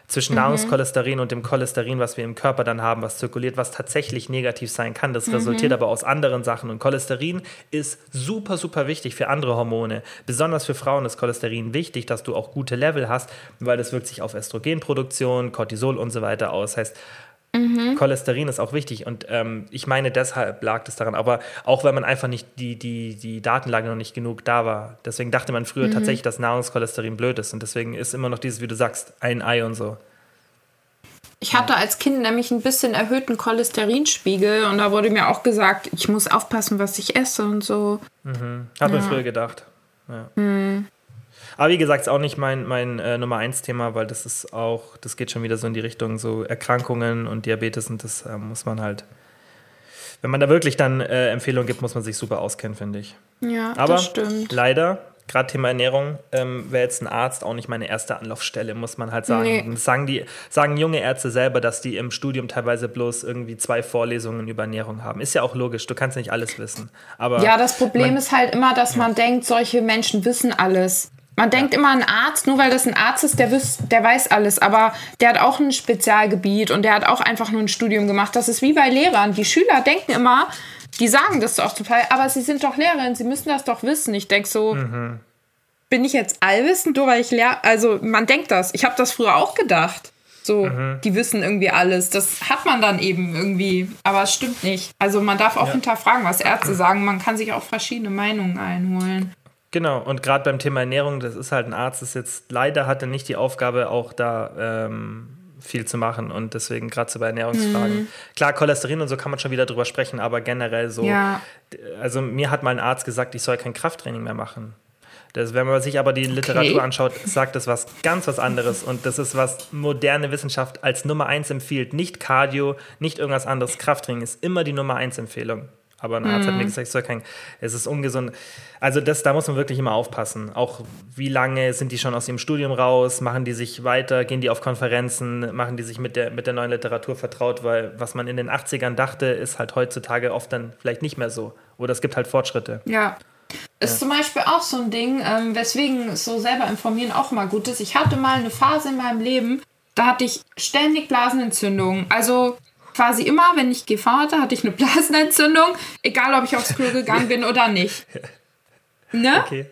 zwischen mhm. Nahrungskolesterin und dem Cholesterin, was wir im Körper dann haben, was zirkuliert, was tatsächlich negativ sein kann. Das mhm. resultiert aber aus anderen Sachen. Und Cholesterin ist super, super wichtig für andere Hormone. Besonders für Frauen ist Cholesterin wichtig, dass du auch gute Level hast, weil das wirkt sich auf Östrogenproduktion, Cortisol und so weiter aus. Heißt, Mhm. Cholesterin ist auch wichtig und ähm, ich meine, deshalb lag das daran. Aber auch weil man einfach nicht die, die, die Datenlage noch nicht genug da war. Deswegen dachte man früher mhm. tatsächlich, dass Nahrungskolesterin blöd ist und deswegen ist immer noch dieses, wie du sagst, ein Ei und so. Ich hatte als Kind nämlich ein bisschen erhöhten Cholesterinspiegel und da wurde mir auch gesagt, ich muss aufpassen, was ich esse und so. Mhm. Hat ja. man früher gedacht. Ja. Mhm. Aber wie gesagt, ist auch nicht mein, mein äh, Nummer eins Thema, weil das ist auch, das geht schon wieder so in die Richtung so Erkrankungen und Diabetes und das äh, muss man halt, wenn man da wirklich dann äh, Empfehlungen gibt, muss man sich super auskennen, finde ich. Ja, Aber das stimmt. leider, gerade Thema Ernährung, ähm, wäre jetzt ein Arzt auch nicht meine erste Anlaufstelle, muss man halt sagen. Nee. Sagen, die, sagen junge Ärzte selber, dass die im Studium teilweise bloß irgendwie zwei Vorlesungen über Ernährung haben. Ist ja auch logisch, du kannst nicht alles wissen. Aber ja, das Problem man, ist halt immer, dass man denkt, solche Menschen wissen alles. Man denkt ja. immer an Arzt, nur weil das ein Arzt ist, der, wiss, der weiß alles, aber der hat auch ein Spezialgebiet und der hat auch einfach nur ein Studium gemacht. Das ist wie bei Lehrern. Die Schüler denken immer, die sagen das doch total, aber sie sind doch Lehrerin, sie müssen das doch wissen. Ich denke so, mhm. bin ich jetzt allwissend, nur weil ich lehre? Also man denkt das. Ich habe das früher auch gedacht. So, mhm. die wissen irgendwie alles. Das hat man dann eben irgendwie, aber es stimmt nicht. Also man darf auch ja. hinterfragen, was Ärzte sagen. Man kann sich auch verschiedene Meinungen einholen. Genau, und gerade beim Thema Ernährung, das ist halt ein Arzt, das jetzt leider hatte nicht die Aufgabe, auch da ähm, viel zu machen und deswegen gerade so bei Ernährungsfragen. Mhm. Klar, Cholesterin und so kann man schon wieder drüber sprechen, aber generell so, ja. also mir hat mal ein Arzt gesagt, ich soll kein Krafttraining mehr machen. Das, wenn man sich aber die Literatur okay. anschaut, sagt das was ganz was anderes. Und das ist, was moderne Wissenschaft als Nummer eins empfiehlt. Nicht Cardio, nicht irgendwas anderes. Krafttraining ist immer die Nummer eins Empfehlung. Aber ein Arzt mhm. hat mir mhm. gesagt, es, soll kein, es ist ungesund. Also das, da muss man wirklich immer aufpassen. Auch wie lange sind die schon aus ihrem Studium raus? Machen die sich weiter? Gehen die auf Konferenzen? Machen die sich mit der, mit der neuen Literatur vertraut? Weil was man in den 80ern dachte, ist halt heutzutage oft dann vielleicht nicht mehr so. Oder es gibt halt Fortschritte. Ja. Ist ja. zum Beispiel auch so ein Ding, ähm, weswegen so selber informieren auch mal gut ist. Ich hatte mal eine Phase in meinem Leben, da hatte ich ständig Blasenentzündungen. Also quasi immer, wenn ich GV hatte, hatte ich eine Blasenentzündung, egal ob ich aufs Klo gegangen bin oder nicht. <laughs> Ne? Okay.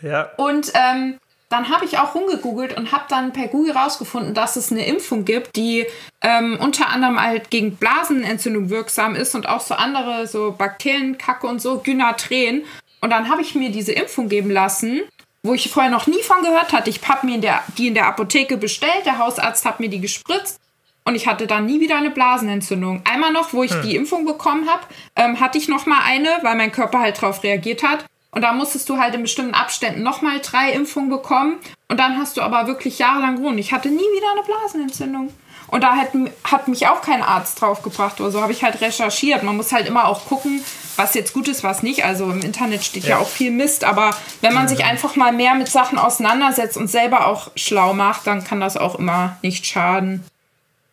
Ja. Und ähm, dann habe ich auch rumgegoogelt und habe dann per Google rausgefunden, dass es eine Impfung gibt, die ähm, unter anderem halt gegen Blasenentzündung wirksam ist und auch so andere so Bakterienkacke und so, Gynatren. Und dann habe ich mir diese Impfung geben lassen, wo ich vorher noch nie von gehört hatte. Ich habe mir in der, die in der Apotheke bestellt, der Hausarzt hat mir die gespritzt und ich hatte dann nie wieder eine Blasenentzündung. Einmal noch, wo ich hm. die Impfung bekommen habe, ähm, hatte ich noch mal eine, weil mein Körper halt drauf reagiert hat. Und da musstest du halt in bestimmten Abständen nochmal drei Impfungen bekommen. Und dann hast du aber wirklich jahrelang gewohnt. Ich hatte nie wieder eine Blasenentzündung. Und da hat, hat mich auch kein Arzt draufgebracht oder so. Habe ich halt recherchiert. Man muss halt immer auch gucken, was jetzt gut ist, was nicht. Also im Internet steht ja, ja auch viel Mist. Aber wenn man sich einfach mal mehr mit Sachen auseinandersetzt und selber auch schlau macht, dann kann das auch immer nicht schaden.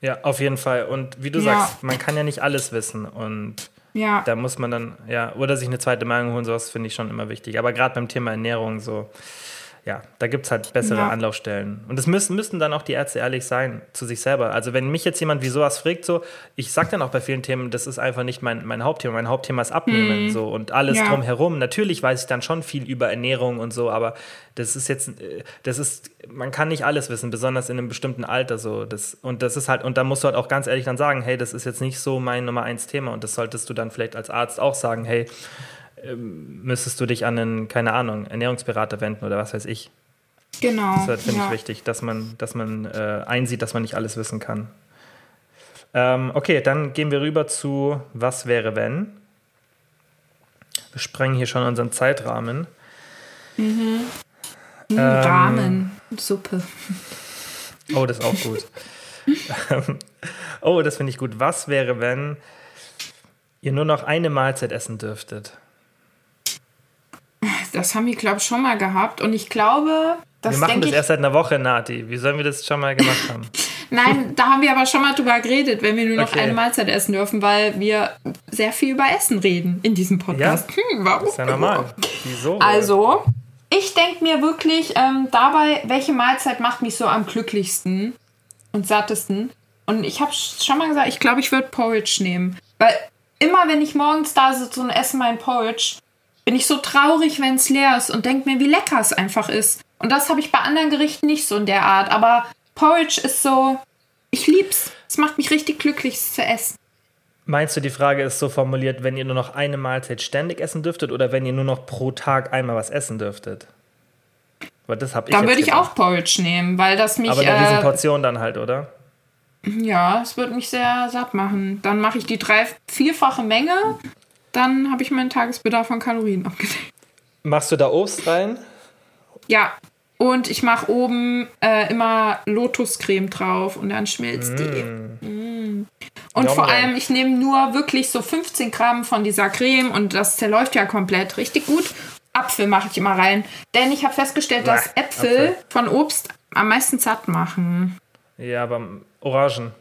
Ja, auf jeden Fall. Und wie du ja. sagst, man kann ja nicht alles wissen. Und ja. da muss man dann, ja, oder sich eine zweite Meinung holen, sowas finde ich schon immer wichtig. Aber gerade beim Thema Ernährung so ja, da gibt es halt bessere ja. Anlaufstellen. Und das müssen, müssen dann auch die Ärzte ehrlich sein zu sich selber. Also wenn mich jetzt jemand wie sowas fragt, so, ich sage dann auch bei vielen Themen, das ist einfach nicht mein, mein Hauptthema. Mein Hauptthema ist Abnehmen mhm. so und alles ja. drumherum. Natürlich weiß ich dann schon viel über Ernährung und so, aber das ist jetzt, äh, das ist, man kann nicht alles wissen, besonders in einem bestimmten Alter so. Das, und das ist halt, und da musst du halt auch ganz ehrlich dann sagen, hey, das ist jetzt nicht so mein Nummer eins Thema und das solltest du dann vielleicht als Arzt auch sagen, hey, müsstest du dich an einen, keine Ahnung, Ernährungsberater wenden oder was weiß ich. Genau. Das halt, finde ja. ich wichtig, dass man, dass man äh, einsieht, dass man nicht alles wissen kann. Ähm, okay, dann gehen wir rüber zu Was wäre wenn? Wir sprengen hier schon unseren Zeitrahmen. Mhm. Ähm, Rahmen, Suppe. Oh, das ist auch gut. <laughs> oh, das finde ich gut. Was wäre, wenn ihr nur noch eine Mahlzeit essen dürftet? Das haben wir, glaube ich, schon mal gehabt. Und ich glaube, das wir machen das erst seit einer Woche, Nati. Wie sollen wir das schon mal gemacht haben? <laughs> Nein, da haben wir aber schon mal drüber geredet, wenn wir nur noch okay. eine Mahlzeit essen dürfen, weil wir sehr viel über Essen reden in diesem Podcast. Ja, hm, warum? ist ja normal. Wieso? Also, ich denke mir wirklich ähm, dabei, welche Mahlzeit macht mich so am glücklichsten und sattesten. Und ich habe schon mal gesagt, ich glaube, ich würde Porridge nehmen. Weil immer, wenn ich morgens da sitze und esse mein Porridge, bin ich so traurig, wenn es leer ist und denke mir, wie lecker es einfach ist. Und das habe ich bei anderen Gerichten nicht so in der Art. Aber Porridge ist so, ich lieb's. Es macht mich richtig glücklich, es zu essen. Meinst du, die Frage ist so formuliert, wenn ihr nur noch eine Mahlzeit ständig essen dürftet oder wenn ihr nur noch pro Tag einmal was essen dürftet? Weil das habe ich. Dann würde ich auch Porridge nehmen, weil das mich. Aber in äh, diesen Portion dann halt, oder? Ja, es würde mich sehr satt machen. Dann mache ich die drei, vierfache Menge dann habe ich meinen Tagesbedarf an Kalorien abgedeckt. Machst du da Obst rein? Ja. Und ich mache oben äh, immer Lotuscreme drauf und dann schmilzt mm. die. Mm. Und ja, vor allem, ich nehme nur wirklich so 15 Gramm von dieser Creme und das zerläuft ja komplett richtig gut. Apfel mache ich immer rein. Denn ich habe festgestellt, dass Äpfel, Apfel von Obst am meisten satt machen. Ja, aber Orangen.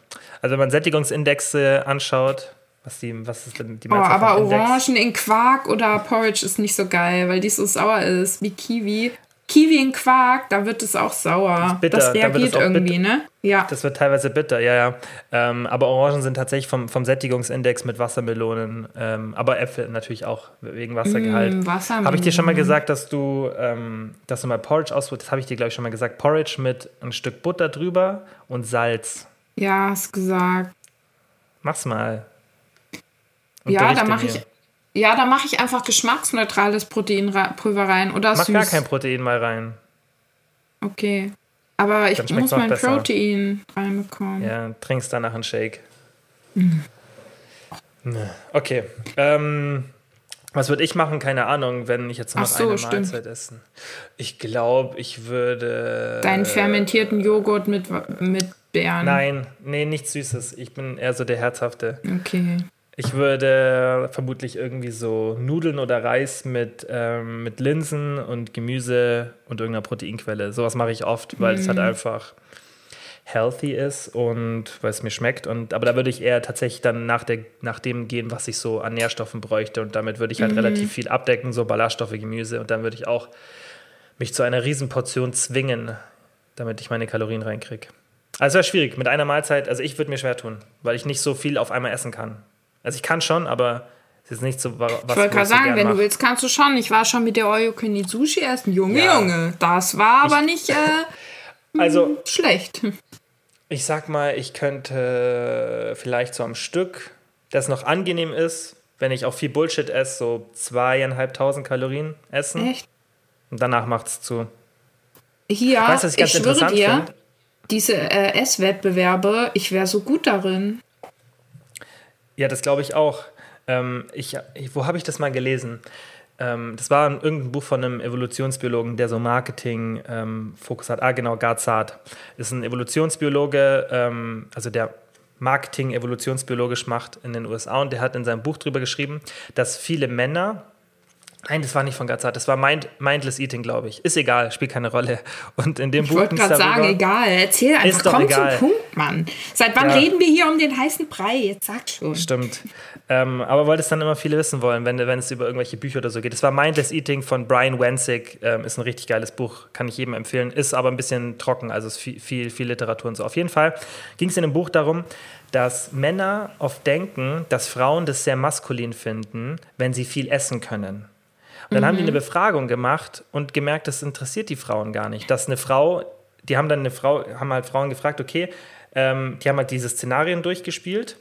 Also wenn man Sättigungsindexe anschaut, was, die, was ist denn die Oh, aber Orangen in Quark oder Porridge ist nicht so geil, weil die so sauer ist, wie Kiwi. Kiwi in Quark, da wird es auch sauer. Das, das reagiert da irgendwie, bitter. ne? Ja. Das wird teilweise bitter, ja, ja. Ähm, aber Orangen sind tatsächlich vom, vom Sättigungsindex mit Wassermelonen, ähm, aber Äpfel natürlich auch wegen Wassergehalt. Mm, Wassermelonen. Habe ich dir schon mal gesagt, dass du, ähm, dass du mal Porridge ausprobierst? Das habe ich dir, glaube ich, schon mal gesagt. Porridge mit ein Stück Butter drüber und Salz. Ja, hast gesagt. Mach's mal. Und ja, da mache ich. Ja, da mache ich einfach geschmacksneutrales Proteinpulver rein oder Mach süß. gar kein Protein mal rein. Okay. Aber ich muss mein besser. Protein reinbekommen. Ja, trinkst danach einen Shake. Mhm. Okay. Ähm, was würde ich machen? Keine Ahnung, wenn ich jetzt noch so, eine stimmt. Mahlzeit essen. Ich glaube, ich würde. Deinen fermentierten Joghurt mit, mit Beeren. Nein, nee, nichts Süßes. Ich bin eher so der Herzhafte. Okay. Ich würde vermutlich irgendwie so Nudeln oder Reis mit, ähm, mit Linsen und Gemüse und irgendeiner Proteinquelle. Sowas mache ich oft, weil mm. es halt mhm. einfach healthy ist und weil es mir schmeckt. Und, aber da würde ich eher tatsächlich dann nach, der, nach dem gehen, was ich so an Nährstoffen bräuchte. Und damit würde ich halt mm. relativ viel abdecken, so Ballaststoffe, Gemüse. Und dann würde ich auch mich zu einer Riesenportion zwingen, damit ich meine Kalorien reinkriege. Also es wäre schwierig mit einer Mahlzeit. Also ich würde mir schwer tun, weil ich nicht so viel auf einmal essen kann. Also ich kann schon, aber es ist nicht so was. Ich wollte gerade sagen, wenn mach. du willst, kannst du schon. Ich war schon mit der Oyokini Sushi essen. Junge, ja. Junge. Das war aber nicht äh, <laughs> also, schlecht. Ich sag mal, ich könnte vielleicht so am Stück, das noch angenehm ist, wenn ich auch viel Bullshit esse, so zweieinhalbtausend Kalorien essen. Echt? Und danach macht es zu. Hier, ich, weiß, was ich, ich schwöre dir, find. diese äh, Esswettbewerbe, ich wäre so gut darin. Ja, das glaube ich auch. Ähm, ich, wo habe ich das mal gelesen? ähm, das war irgendein Buch von einem Evolutionsbiologen, der so Marketing-Fokus ähm, hat. Ah, genau, Garzard. Ist ein Evolutionsbiologe, ähm, also der Marketing evolutionsbiologisch macht in den USA und der hat in seinem Buch darüber geschrieben, dass viele Männer Nein, das war nicht von Gazat, das war Mind, Mindless Eating, glaube ich. Ist egal, spielt keine Rolle. Und in dem ich Buch. Ich wollte gerade sagen, egal. Erzähl einfach, komm egal. zum Punkt, Mann. Seit wann ja. reden wir hier um den heißen Brei? Jetzt sag schon. Stimmt. Ähm, aber weil es dann immer viele wissen wollen, wenn, wenn es über irgendwelche Bücher oder so geht. Das war Mindless Eating von Brian Wensig. Ähm, ist ein richtig geiles Buch, kann ich jedem empfehlen. Ist aber ein bisschen trocken, also ist viel, viel, viel Literatur und so. Auf jeden Fall ging es in dem Buch darum, dass Männer oft denken, dass Frauen das sehr maskulin finden, wenn sie viel essen können. Und dann mhm. haben die eine mhm. Befragung gemacht und gemerkt, das interessiert die Frauen gar nicht. Dass eine Frau, die haben dann eine Frau, haben halt Frauen gefragt, okay, ähm, die haben halt diese Szenarien durchgespielt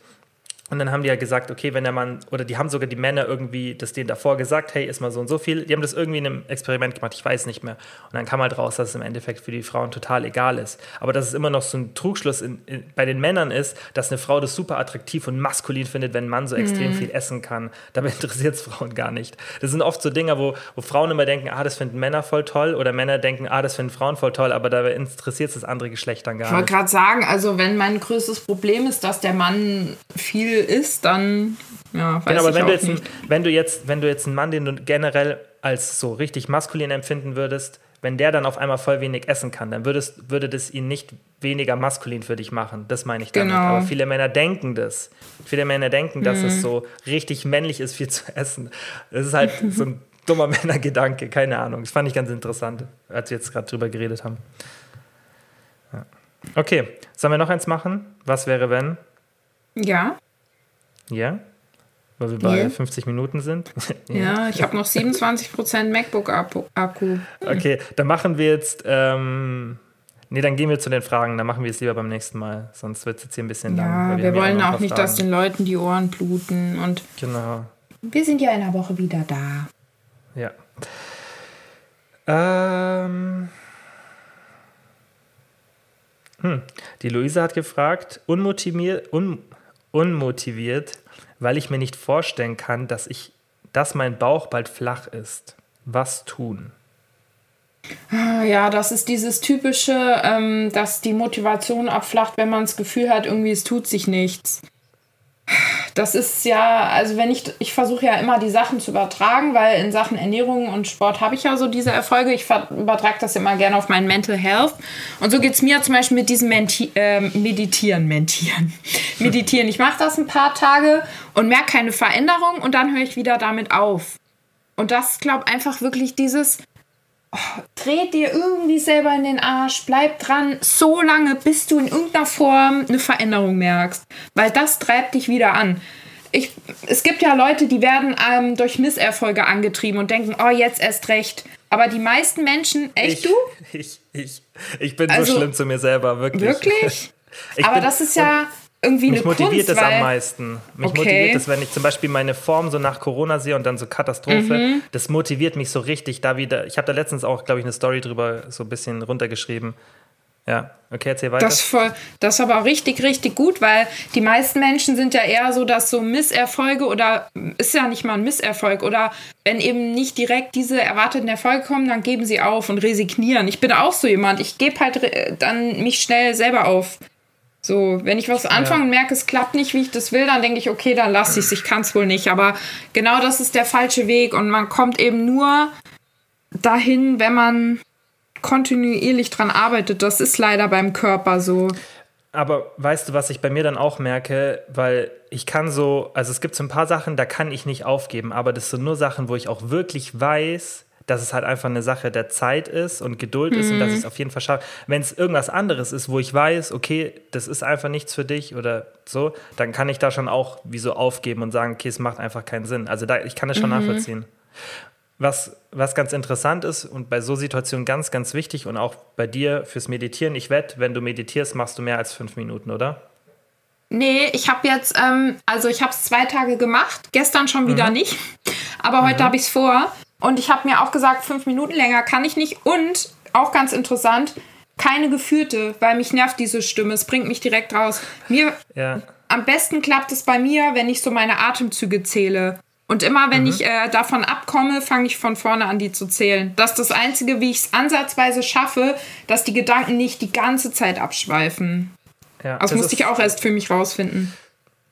und dann haben die ja gesagt, okay, wenn der Mann, oder die haben sogar die Männer irgendwie das denen davor gesagt, hey, ist mal so und so viel. Die haben das irgendwie in einem Experiment gemacht, ich weiß nicht mehr. Und dann kam halt raus, dass es im Endeffekt für die Frauen total egal ist. Aber dass es immer noch so ein Trugschluss in, in, bei den Männern ist, dass eine Frau das super attraktiv und maskulin findet, wenn ein Mann so extrem mhm. viel essen kann. <laughs> Dabei interessiert es Frauen gar nicht. Das sind oft so Dinge, wo, wo Frauen immer denken, ah, das finden Männer voll toll, oder Männer denken, ah, das finden Frauen voll toll, aber dabei interessiert es das andere Geschlecht dann gar nicht. Ich wollte gerade sagen, also wenn mein größtes Problem ist, dass der Mann viel isst, dann ja, weiß genau, aber wenn du, jetzt ein, wenn du jetzt, wenn du jetzt einen Mann, den du generell als so richtig maskulin empfinden würdest, wenn der dann auf einmal voll wenig essen kann, dann würdest, würde das ihn nicht weniger maskulin für dich machen. Das meine ich damit. Genau. Aber viele Männer denken das. Viele Männer denken, dass mhm. es so richtig männlich ist, viel zu essen. Das ist halt so ein <laughs> dummer Männergedanke, keine Ahnung. Das fand ich ganz interessant, als wir jetzt gerade drüber geredet haben. Ja. Okay, sollen wir noch eins machen? Was wäre, wenn? Ja. Ja? Weil wir bei yeah. 50 Minuten sind. <laughs> ja, ich habe noch 27% MacBook-Akku. Okay, dann machen wir jetzt. Ähm, nee, dann gehen wir zu den Fragen. Dann machen wir es lieber beim nächsten Mal. Sonst wird es jetzt hier ein bisschen ja, lang. wir, wir wollen auch nicht, Fragen. dass den Leuten die Ohren bluten. Und genau. Wir sind ja in einer Woche wieder da. Ja. Ähm. Hm. Die Luisa hat gefragt, unmotiviert, un, unmotiviert, weil ich mir nicht vorstellen kann, dass ich, dass mein Bauch bald flach ist. Was tun? Ah, ja, das ist dieses typische, ähm, dass die Motivation abflacht, wenn man das Gefühl hat, irgendwie es tut sich nichts. Das ist ja, also wenn ich, ich versuche ja immer die Sachen zu übertragen, weil in Sachen Ernährung und Sport habe ich ja so diese Erfolge. Ich übertrage das immer gerne auf mein Mental Health. Und so geht es mir zum Beispiel mit diesem Menti äh, Meditieren, Mentieren, <laughs> Meditieren. Ich mache das ein paar Tage und merke keine Veränderung und dann höre ich wieder damit auf. Und das glaube einfach wirklich dieses, oh, dreht dir irgendwie selber in den Arsch, bleib dran, so lange, bis du in irgendeiner Form eine Veränderung merkst. Weil das treibt dich wieder an. Ich, es gibt ja Leute, die werden ähm, durch Misserfolge angetrieben und denken, oh, jetzt erst recht. Aber die meisten Menschen, echt ich, du? <laughs> Ich, ich, ich bin also, so schlimm zu mir selber, wirklich. Wirklich? <laughs> Aber bin, das ist ja irgendwie mich motiviert Kunst, es am meisten. Mich okay. motiviert es, wenn ich zum Beispiel meine Form so nach Corona sehe und dann so Katastrophe. Mhm. Das motiviert mich so richtig, da wieder. Ich habe da letztens auch, glaube ich, eine Story drüber so ein bisschen runtergeschrieben. Ja, okay, erzähl weiter. Das, voll, das ist aber auch richtig, richtig gut, weil die meisten Menschen sind ja eher so, dass so Misserfolge oder ist ja nicht mal ein Misserfolg oder wenn eben nicht direkt diese erwarteten Erfolge kommen, dann geben sie auf und resignieren. Ich bin auch so jemand, ich gebe halt dann mich schnell selber auf. So, wenn ich was anfange und merke, es klappt nicht, wie ich das will, dann denke ich, okay, dann lasse ich es, ich kann es wohl nicht. Aber genau das ist der falsche Weg und man kommt eben nur dahin, wenn man kontinuierlich dran arbeitet. Das ist leider beim Körper so. Aber weißt du, was ich bei mir dann auch merke, weil ich kann so, also es gibt so ein paar Sachen, da kann ich nicht aufgeben, aber das sind nur Sachen, wo ich auch wirklich weiß, dass es halt einfach eine Sache der Zeit ist und Geduld ist mhm. und dass ich es auf jeden Fall schaffe. Wenn es irgendwas anderes ist, wo ich weiß, okay, das ist einfach nichts für dich oder so, dann kann ich da schon auch wie so aufgeben und sagen, okay, es macht einfach keinen Sinn. Also da, ich kann es schon mhm. nachvollziehen. Was, was ganz interessant ist und bei so Situationen ganz, ganz wichtig und auch bei dir fürs Meditieren, ich wette, wenn du meditierst, machst du mehr als fünf Minuten, oder? Nee, ich habe jetzt, ähm, also ich habe es zwei Tage gemacht, gestern schon wieder mhm. nicht, aber heute mhm. habe ich es vor. Und ich habe mir auch gesagt, fünf Minuten länger kann ich nicht. Und auch ganz interessant, keine geführte, weil mich nervt diese Stimme. Es bringt mich direkt raus. Mir ja. am besten klappt es bei mir, wenn ich so meine Atemzüge zähle. Und immer wenn mhm. ich äh, davon abkomme, fange ich von vorne an, die zu zählen. Das ist das Einzige, wie ich es ansatzweise schaffe, dass die Gedanken nicht die ganze Zeit abschweifen. Ja, das, das musste ich auch erst für mich rausfinden.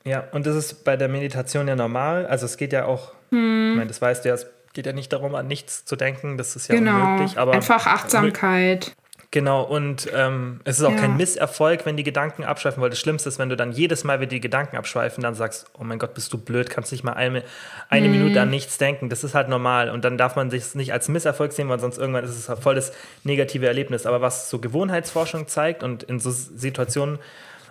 Ja, und das ist bei der Meditation ja normal. Also es geht ja auch, hm. ich meine, das weißt du ja, geht ja nicht darum, an nichts zu denken, das ist ja genau. unmöglich. Aber Einfach Achtsamkeit. Genau, und ähm, es ist auch ja. kein Misserfolg, wenn die Gedanken abschweifen, weil das Schlimmste ist, wenn du dann jedes Mal, wenn die Gedanken abschweifen, dann sagst, oh mein Gott, bist du blöd, kannst nicht mal eine, eine mhm. Minute an nichts denken. Das ist halt normal. Und dann darf man sich nicht als Misserfolg sehen, weil sonst irgendwann ist es halt voll das negative Erlebnis. Aber was so Gewohnheitsforschung zeigt und in so Situationen,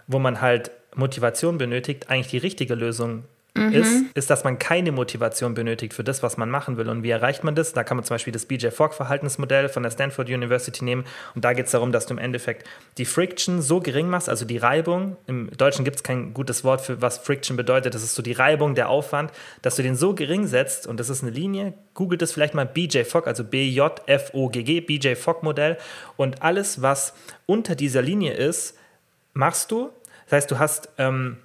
wo man halt Motivation benötigt, eigentlich die richtige Lösung mhm. ist, ist, dass man keine Motivation benötigt für das, was man machen will. Und wie erreicht man das? Da kann man zum Beispiel das BJ Fogg Verhaltensmodell von der Stanford University nehmen. Und da geht es darum, dass du im Endeffekt die Friction so gering machst, also die Reibung. Im Deutschen gibt es kein gutes Wort für was Friction bedeutet. Das ist so die Reibung, der Aufwand, dass du den so gering setzt. Und das ist eine Linie. Googelt es vielleicht mal BJ Fogg, also B-J-F-O-G-G, BJ Fogg Modell. Und alles, was unter dieser Linie ist, machst du. Das heißt, du hast ähm,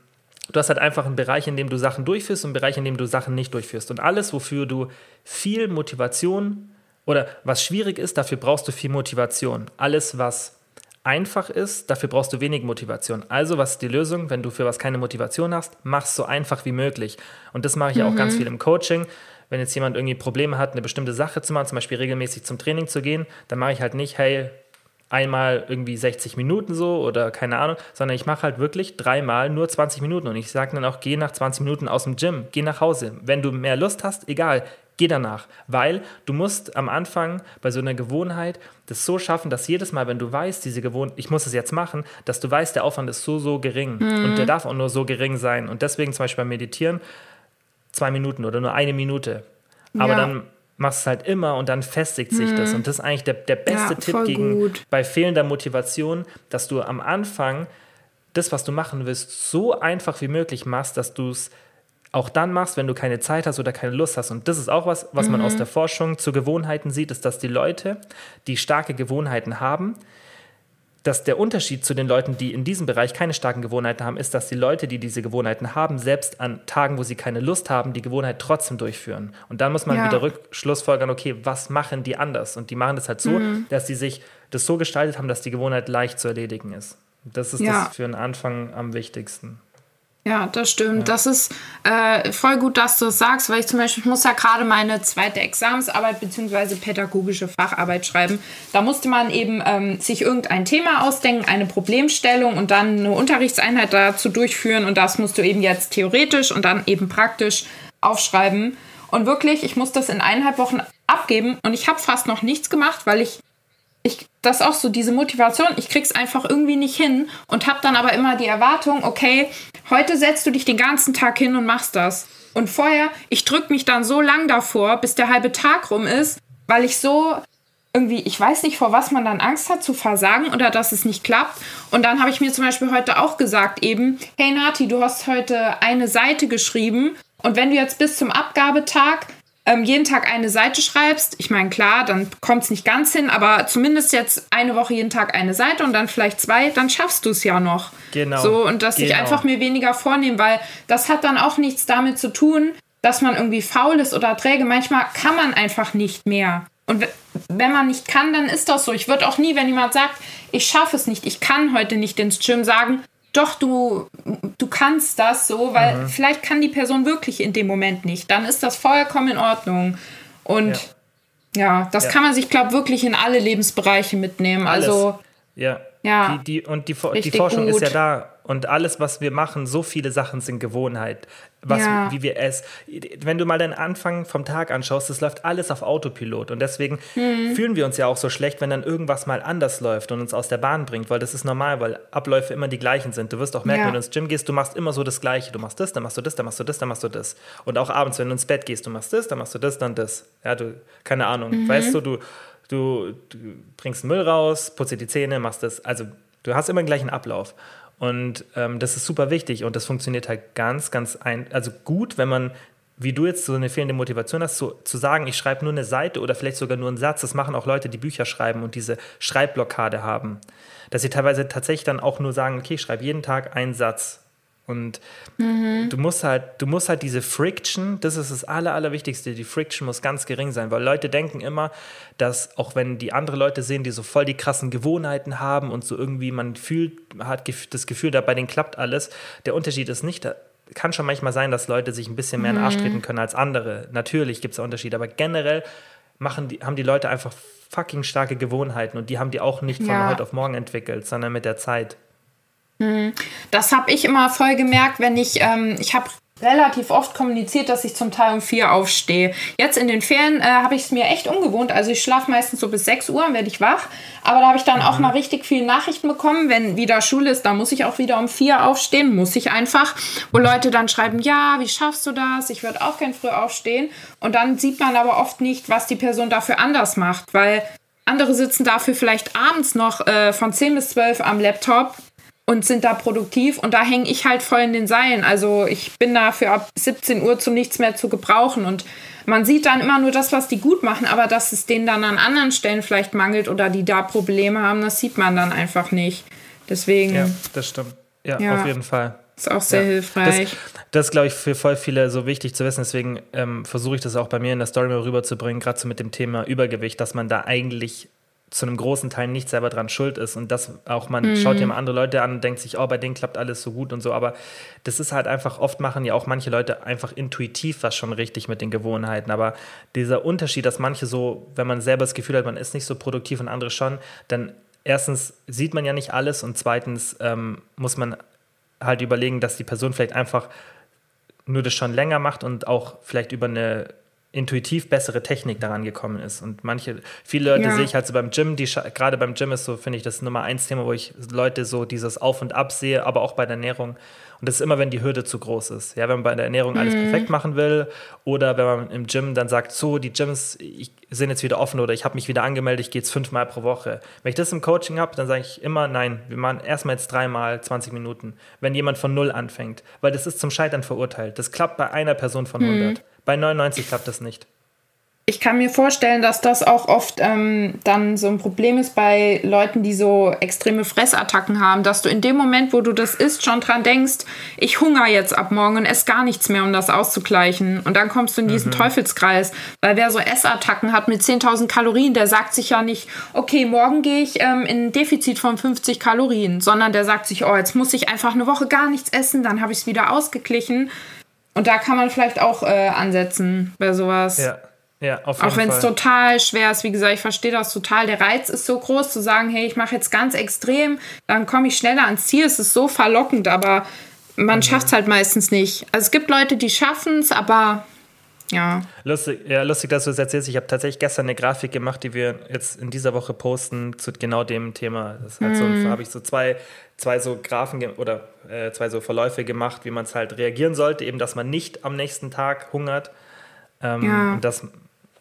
Du hast halt einfach einen Bereich, in dem du Sachen durchführst und einen Bereich, in dem du Sachen nicht durchführst. Und alles, wofür du viel Motivation oder was schwierig ist, dafür brauchst du viel Motivation. Alles, was einfach ist, dafür brauchst du wenig Motivation. Also, was ist die Lösung, wenn du für was keine Motivation hast? Mach es so einfach wie möglich. Und das mache ich mhm. auch ganz viel im Coaching. Wenn jetzt jemand irgendwie Probleme hat, eine bestimmte Sache zu machen, zum Beispiel regelmäßig zum Training zu gehen, dann mache ich halt nicht, hey, einmal irgendwie 60 Minuten so oder keine Ahnung, sondern ich mache halt wirklich dreimal nur 20 Minuten und ich sage dann auch, geh nach 20 Minuten aus dem Gym, geh nach Hause. Wenn du mehr Lust hast, egal, geh danach, weil du musst am Anfang bei so einer Gewohnheit das so schaffen, dass jedes Mal, wenn du weißt, diese Gewohnheit, ich muss es jetzt machen, dass du weißt, der Aufwand ist so, so gering mhm. und der darf auch nur so gering sein und deswegen zum Beispiel beim Meditieren zwei Minuten oder nur eine Minute. Aber ja. dann machst es halt immer und dann festigt sich mhm. das. Und das ist eigentlich der, der beste ja, Tipp gegen gut. bei fehlender Motivation, dass du am Anfang das, was du machen willst, so einfach wie möglich machst, dass du es auch dann machst, wenn du keine Zeit hast oder keine Lust hast. Und das ist auch was, was mhm. man aus der Forschung zu Gewohnheiten sieht, ist, dass die Leute, die starke Gewohnheiten haben, dass der Unterschied zu den Leuten, die in diesem Bereich keine starken Gewohnheiten haben, ist, dass die Leute, die diese Gewohnheiten haben, selbst an Tagen, wo sie keine Lust haben, die Gewohnheit trotzdem durchführen. Und dann muss man ja. wieder rückschlussfolgern, okay, was machen die anders? Und die machen das halt so, mhm. dass sie sich das so gestaltet haben, dass die Gewohnheit leicht zu erledigen ist. Das ist ja. das für den Anfang am wichtigsten. Ja, das stimmt. Ja. Das ist äh, voll gut, dass du es sagst, weil ich zum Beispiel, ich muss ja gerade meine zweite Examensarbeit bzw. pädagogische Facharbeit schreiben. Da musste man eben ähm, sich irgendein Thema ausdenken, eine Problemstellung und dann eine Unterrichtseinheit dazu durchführen und das musst du eben jetzt theoretisch und dann eben praktisch aufschreiben. Und wirklich, ich muss das in eineinhalb Wochen abgeben und ich habe fast noch nichts gemacht, weil ich ich, das auch so, diese Motivation, ich krieg's einfach irgendwie nicht hin und hab dann aber immer die Erwartung, okay, heute setzt du dich den ganzen Tag hin und machst das. Und vorher, ich drück mich dann so lang davor, bis der halbe Tag rum ist, weil ich so irgendwie, ich weiß nicht, vor was man dann Angst hat, zu versagen oder dass es nicht klappt. Und dann habe ich mir zum Beispiel heute auch gesagt eben, hey Nati, du hast heute eine Seite geschrieben und wenn du jetzt bis zum Abgabetag ähm, jeden Tag eine Seite schreibst, ich meine, klar, dann kommt es nicht ganz hin, aber zumindest jetzt eine Woche jeden Tag eine Seite und dann vielleicht zwei, dann schaffst du es ja noch. Genau. So, und dass genau. ich einfach mir weniger vornehme, weil das hat dann auch nichts damit zu tun, dass man irgendwie faul ist oder träge. Manchmal kann man einfach nicht mehr. Und wenn man nicht kann, dann ist das so. Ich würde auch nie, wenn jemand sagt, ich schaffe es nicht, ich kann heute nicht ins Gym, sagen, doch, du, du kannst das so, weil mhm. vielleicht kann die Person wirklich in dem Moment nicht. Dann ist das vollkommen in Ordnung. Und ja, ja das ja. kann man sich, glaube ich, wirklich in alle Lebensbereiche mitnehmen. Alles. Also, ja. ja. Die, die, und die, die Forschung gut. ist ja da. Und alles, was wir machen, so viele Sachen sind Gewohnheit was, ja. wie wir es. Wenn du mal den Anfang vom Tag anschaust, das läuft alles auf Autopilot. Und deswegen mhm. fühlen wir uns ja auch so schlecht, wenn dann irgendwas mal anders läuft und uns aus der Bahn bringt, weil das ist normal, weil Abläufe immer die gleichen sind. Du wirst auch merken, ja. wenn du ins Gym gehst, du machst immer so das Gleiche. Du machst das, dann machst du das, dann machst du das, dann machst du das. Und auch abends, wenn du ins Bett gehst, du machst das, dann machst du das, dann das. Ja, du, keine Ahnung. Mhm. Weißt du, du, du, du bringst Müll raus, putzt dir die Zähne, machst das. Also, du hast immer den gleichen Ablauf. Und ähm, das ist super wichtig und das funktioniert halt ganz, ganz ein, also gut, wenn man, wie du jetzt so eine fehlende Motivation hast, so, zu sagen, ich schreibe nur eine Seite oder vielleicht sogar nur einen Satz. Das machen auch Leute, die Bücher schreiben und diese Schreibblockade haben. Dass sie teilweise tatsächlich dann auch nur sagen, okay, ich schreibe jeden Tag einen Satz. Und mhm. du musst halt, du musst halt diese Friction, das ist das Aller, Allerwichtigste, die Friction muss ganz gering sein, weil Leute denken immer, dass auch wenn die andere Leute sehen, die so voll die krassen Gewohnheiten haben und so irgendwie man fühlt, hat das Gefühl, da bei denen klappt alles, der Unterschied ist nicht, da kann schon manchmal sein, dass Leute sich ein bisschen mehr in den Arsch mhm. treten können als andere. Natürlich gibt es Unterschiede, aber generell machen die, haben die Leute einfach fucking starke Gewohnheiten und die haben die auch nicht von ja. heute auf morgen entwickelt, sondern mit der Zeit. Mhm. Das habe ich immer voll gemerkt, wenn ich, ähm, ich habe relativ oft kommuniziert, dass ich zum Teil um vier aufstehe. Jetzt in den Ferien äh, habe ich es mir echt ungewohnt. Also ich schlafe meistens so bis sechs Uhr, werde ich wach. Aber da habe ich dann mhm. auch mal richtig viele Nachrichten bekommen. Wenn wieder Schule ist, da muss ich auch wieder um vier aufstehen. Muss ich einfach. Wo Leute dann schreiben, ja, wie schaffst du das? Ich würde auch gern früh aufstehen. Und dann sieht man aber oft nicht, was die Person dafür anders macht. Weil andere sitzen dafür vielleicht abends noch äh, von 10 bis 12 am Laptop und sind da produktiv und da hänge ich halt voll in den Seilen. Also ich bin da für ab 17 Uhr zu nichts mehr zu gebrauchen und man sieht dann immer nur das, was die gut machen, aber dass es denen dann an anderen Stellen vielleicht mangelt oder die da Probleme haben, das sieht man dann einfach nicht. Deswegen. Ja, das stimmt. Ja, ja. auf jeden Fall. Ist auch sehr ja. hilfreich. Das, das ist, glaube ich, für voll viele so wichtig zu wissen. Deswegen ähm, versuche ich das auch bei mir in der Story mal rüberzubringen, gerade so mit dem Thema Übergewicht, dass man da eigentlich zu einem großen Teil nicht selber dran schuld ist. Und das auch man mhm. schaut ja mal andere Leute an und denkt sich, oh, bei denen klappt alles so gut und so, aber das ist halt einfach, oft machen ja auch manche Leute einfach intuitiv was schon richtig mit den Gewohnheiten, aber dieser Unterschied, dass manche so, wenn man selber das Gefühl hat, man ist nicht so produktiv und andere schon, dann erstens sieht man ja nicht alles und zweitens ähm, muss man halt überlegen, dass die Person vielleicht einfach nur das schon länger macht und auch vielleicht über eine intuitiv bessere Technik daran gekommen ist. Und manche, viele Leute ja. sehe ich halt so beim Gym, die gerade beim Gym ist so, finde ich, das Nummer eins Thema, wo ich Leute so dieses Auf und Ab sehe, aber auch bei der Ernährung. Und das ist immer, wenn die Hürde zu groß ist. Ja, wenn man bei der Ernährung alles mhm. perfekt machen will oder wenn man im Gym dann sagt, so, die Gyms ich, sind jetzt wieder offen oder ich habe mich wieder angemeldet, ich gehe jetzt fünfmal pro Woche. Wenn ich das im Coaching habe, dann sage ich immer, nein, wir machen erstmal jetzt dreimal 20 Minuten, wenn jemand von null anfängt. Weil das ist zum Scheitern verurteilt. Das klappt bei einer Person von 100. Mhm. Bei 99 klappt das nicht. Ich kann mir vorstellen, dass das auch oft ähm, dann so ein Problem ist bei Leuten, die so extreme Fressattacken haben, dass du in dem Moment, wo du das isst, schon dran denkst, ich hungere jetzt ab morgen und esse gar nichts mehr, um das auszugleichen. Und dann kommst du in diesen mhm. Teufelskreis. Weil wer so Essattacken hat mit 10.000 Kalorien, der sagt sich ja nicht, okay, morgen gehe ich ähm, in ein Defizit von 50 Kalorien, sondern der sagt sich, oh, jetzt muss ich einfach eine Woche gar nichts essen, dann habe ich es wieder ausgeglichen. Und da kann man vielleicht auch äh, ansetzen bei sowas. Ja. Ja, auf jeden Auch wenn es total schwer ist, wie gesagt, ich verstehe das total. Der Reiz ist so groß zu sagen, hey, ich mache jetzt ganz extrem, dann komme ich schneller ans Ziel. Es ist so verlockend, aber man mhm. schafft es halt meistens nicht. Also es gibt Leute, die schaffen es, aber ja. Lustig, ja, lustig, dass du das erzählst. Ich habe tatsächlich gestern eine Grafik gemacht, die wir jetzt in dieser Woche posten zu genau dem Thema. Das halt mhm. so, habe ich so zwei, zwei so Graphen oder äh, zwei so Verläufe gemacht, wie man es halt reagieren sollte, eben, dass man nicht am nächsten Tag hungert. Ähm, ja. Und dass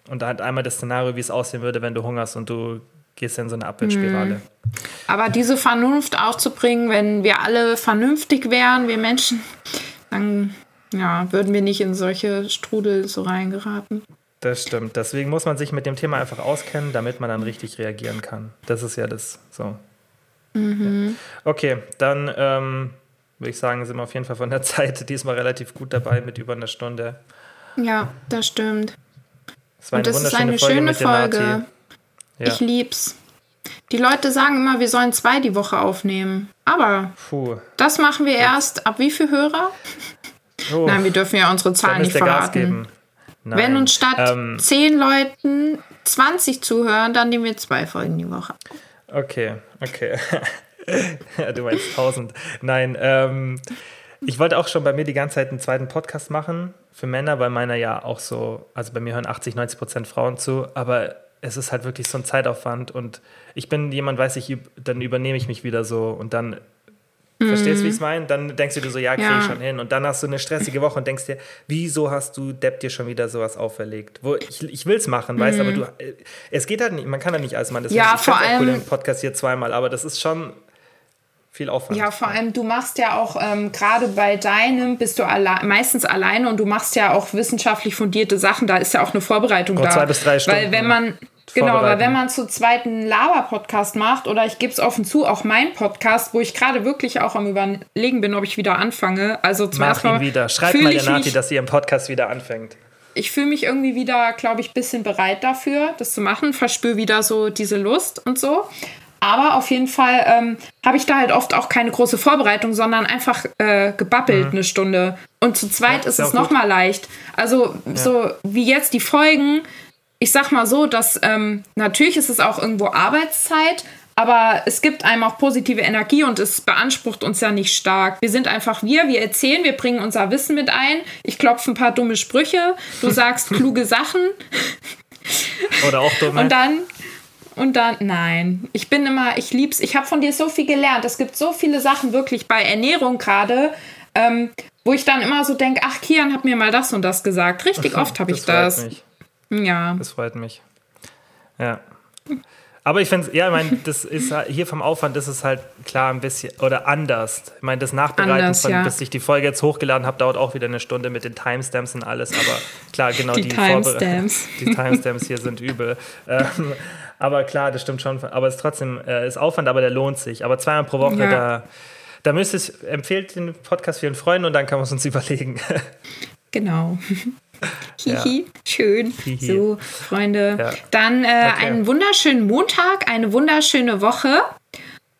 und halt einmal das Szenario, wie es aussehen würde, wenn du hungerst und du gehst in so eine Abwärtsspirale. Mhm. Aber diese Vernunft aufzubringen, wenn wir alle vernünftig wären, wir Menschen, dann ja, würden wir nicht in solche Strudel so reingeraten. Das stimmt. Deswegen muss man sich mit dem Thema einfach auskennen, damit man dann richtig reagieren kann. Das ist ja das so. Mhm. Ja. Okay, dann ähm, würde ich sagen, sind wir auf jeden Fall von der <laughs> Zeit diesmal relativ gut dabei mit über einer Stunde. Ja, das stimmt. Es war eine Und das ist eine Folge schöne Folge. Ja. Ich lieb's. Die Leute sagen immer, wir sollen zwei die Woche aufnehmen. Aber Puh. das machen wir erst ab wie viel Hörer? Oh. Nein, wir dürfen ja unsere Zahlen nicht verraten. Wenn uns statt ähm, zehn Leuten 20 zuhören, dann nehmen wir zwei Folgen die Woche. Okay, okay. <laughs> du meinst 1000. Nein, ähm, ich wollte auch schon bei mir die ganze Zeit einen zweiten Podcast machen für Männer, weil meiner ja auch so, also bei mir hören 80, 90 Prozent Frauen zu, aber es ist halt wirklich so ein Zeitaufwand und ich bin jemand, weiß ich, dann übernehme ich mich wieder so und dann. Verstehst du, wie ich es meine? Dann denkst du dir so, ja, krieg ja. ich schon hin. Und dann hast du eine stressige Woche und denkst dir, wieso hast du Depp dir schon wieder sowas auferlegt? Wo ich, ich will es machen, mhm. weißt aber du, äh, es geht halt nicht, man kann halt nicht alles machen. Deswegen, ja, vor allem. Cool, den Podcast hier zweimal, aber das ist schon viel Aufwand. Ja, vor allem, du machst ja auch ähm, gerade bei deinem, bist du alle meistens alleine und du machst ja auch wissenschaftlich fundierte Sachen. Da ist ja auch eine Vorbereitung oh, da. Zwei bis drei Stunden. Weil wenn man. Genau, weil wenn man zu zweiten Laber-Podcast macht, oder ich gebe es offen zu, auch mein Podcast, wo ich gerade wirklich auch am Überlegen bin, ob ich wieder anfange. Also zum Mach ihn wieder. Schreibt mal der Nati, dass sie im Podcast wieder anfängt. Ich fühle mich irgendwie wieder, glaube ich, ein bisschen bereit dafür, das zu machen. Verspüre wieder so diese Lust und so. Aber auf jeden Fall ähm, habe ich da halt oft auch keine große Vorbereitung, sondern einfach äh, gebabbelt mhm. eine Stunde. Und zu zweit ja, ist, ist es nochmal leicht. Also ja. so wie jetzt die Folgen, ich sag mal so, dass ähm, natürlich ist es auch irgendwo Arbeitszeit, aber es gibt einem auch positive Energie und es beansprucht uns ja nicht stark. Wir sind einfach wir, wir erzählen, wir bringen unser Wissen mit ein. Ich klopfe ein paar dumme Sprüche, du sagst <laughs> kluge Sachen. Oder auch dumme. Und dann und dann, nein. Ich bin immer, ich lieb's. Ich habe von dir so viel gelernt. Es gibt so viele Sachen wirklich bei Ernährung gerade, ähm, wo ich dann immer so denke, ach, Kian hat mir mal das und das gesagt. Richtig <laughs> oft habe ich das. Mich. Ja. Das freut mich. Ja. Aber ich finde, ja, ich meine, das ist halt, hier vom Aufwand ist es halt klar ein bisschen oder anders. Ich meine, das Nachbereiten, anders, von, ja. bis ich die Folge jetzt hochgeladen habe, dauert auch wieder eine Stunde mit den Timestamps und alles. Aber klar, genau die, die Timestamps. <laughs> Die Timestamps hier sind übel. Ähm, aber klar, das stimmt schon. Aber es ist trotzdem äh, ist Aufwand, aber der lohnt sich. Aber zweimal pro Woche, ja. da, da müsst ihr, empfehlt den Podcast vielen Freunden und dann kann man es uns <laughs> überlegen. Genau. <laughs> Hihi, ja. schön. Hihi. So, Freunde. Ja. Dann äh, okay. einen wunderschönen Montag, eine wunderschöne Woche.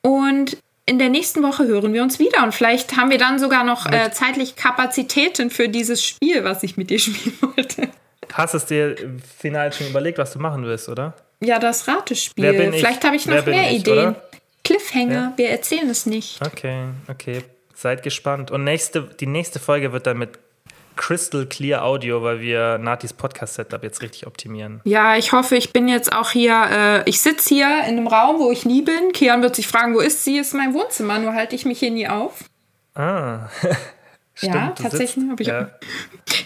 Und in der nächsten Woche hören wir uns wieder. Und vielleicht haben wir dann sogar noch äh, zeitlich Kapazitäten für dieses Spiel, was ich mit dir <laughs> spielen wollte. Hast du es dir final schon überlegt, was du machen willst, oder? Ja, das Ratespiel. Vielleicht habe ich noch mehr ich, Ideen. Oder? Cliffhanger, ja. wir erzählen es nicht. Okay, okay. Seid gespannt. Und nächste, die nächste Folge wird dann mit Crystal Clear Audio, weil wir Natis Podcast-Setup jetzt richtig optimieren. Ja, ich hoffe, ich bin jetzt auch hier, äh, ich sitze hier in einem Raum, wo ich nie bin. Kian wird sich fragen, wo ist sie? Ist mein Wohnzimmer, nur halte ich mich hier nie auf. Ah. <laughs> Stimmt, ja, tatsächlich habe ich. Ja.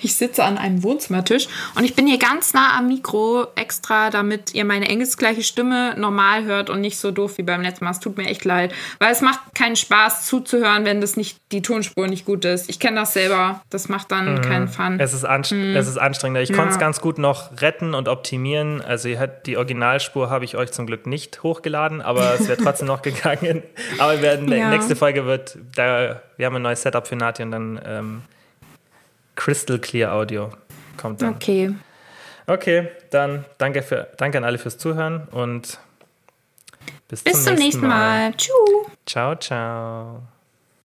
Ich sitze an einem Wohnzimmertisch und ich bin hier ganz nah am Mikro extra, damit ihr meine engelsgleiche Stimme normal hört und nicht so doof wie beim letzten Mal. Es tut mir echt leid, weil es macht keinen Spaß zuzuhören, wenn das nicht die Tonspur nicht gut ist. Ich kenne das selber. Das macht dann mhm. keinen Fun. Es ist, anst mhm. es ist anstrengender. Ich ja. konnte es ganz gut noch retten und optimieren. Also die Originalspur habe ich euch zum Glück nicht hochgeladen, aber es wäre trotzdem noch <laughs> gegangen. Aber wir werden, ja. nächste Folge wird da wir haben ein neues Setup für Nati und dann ähm, Crystal Clear Audio kommt dann. Okay. Okay, dann danke, für, danke an alle fürs Zuhören und bis, bis zum, nächsten, nächsten Mal. Mal. Ciao, ciao.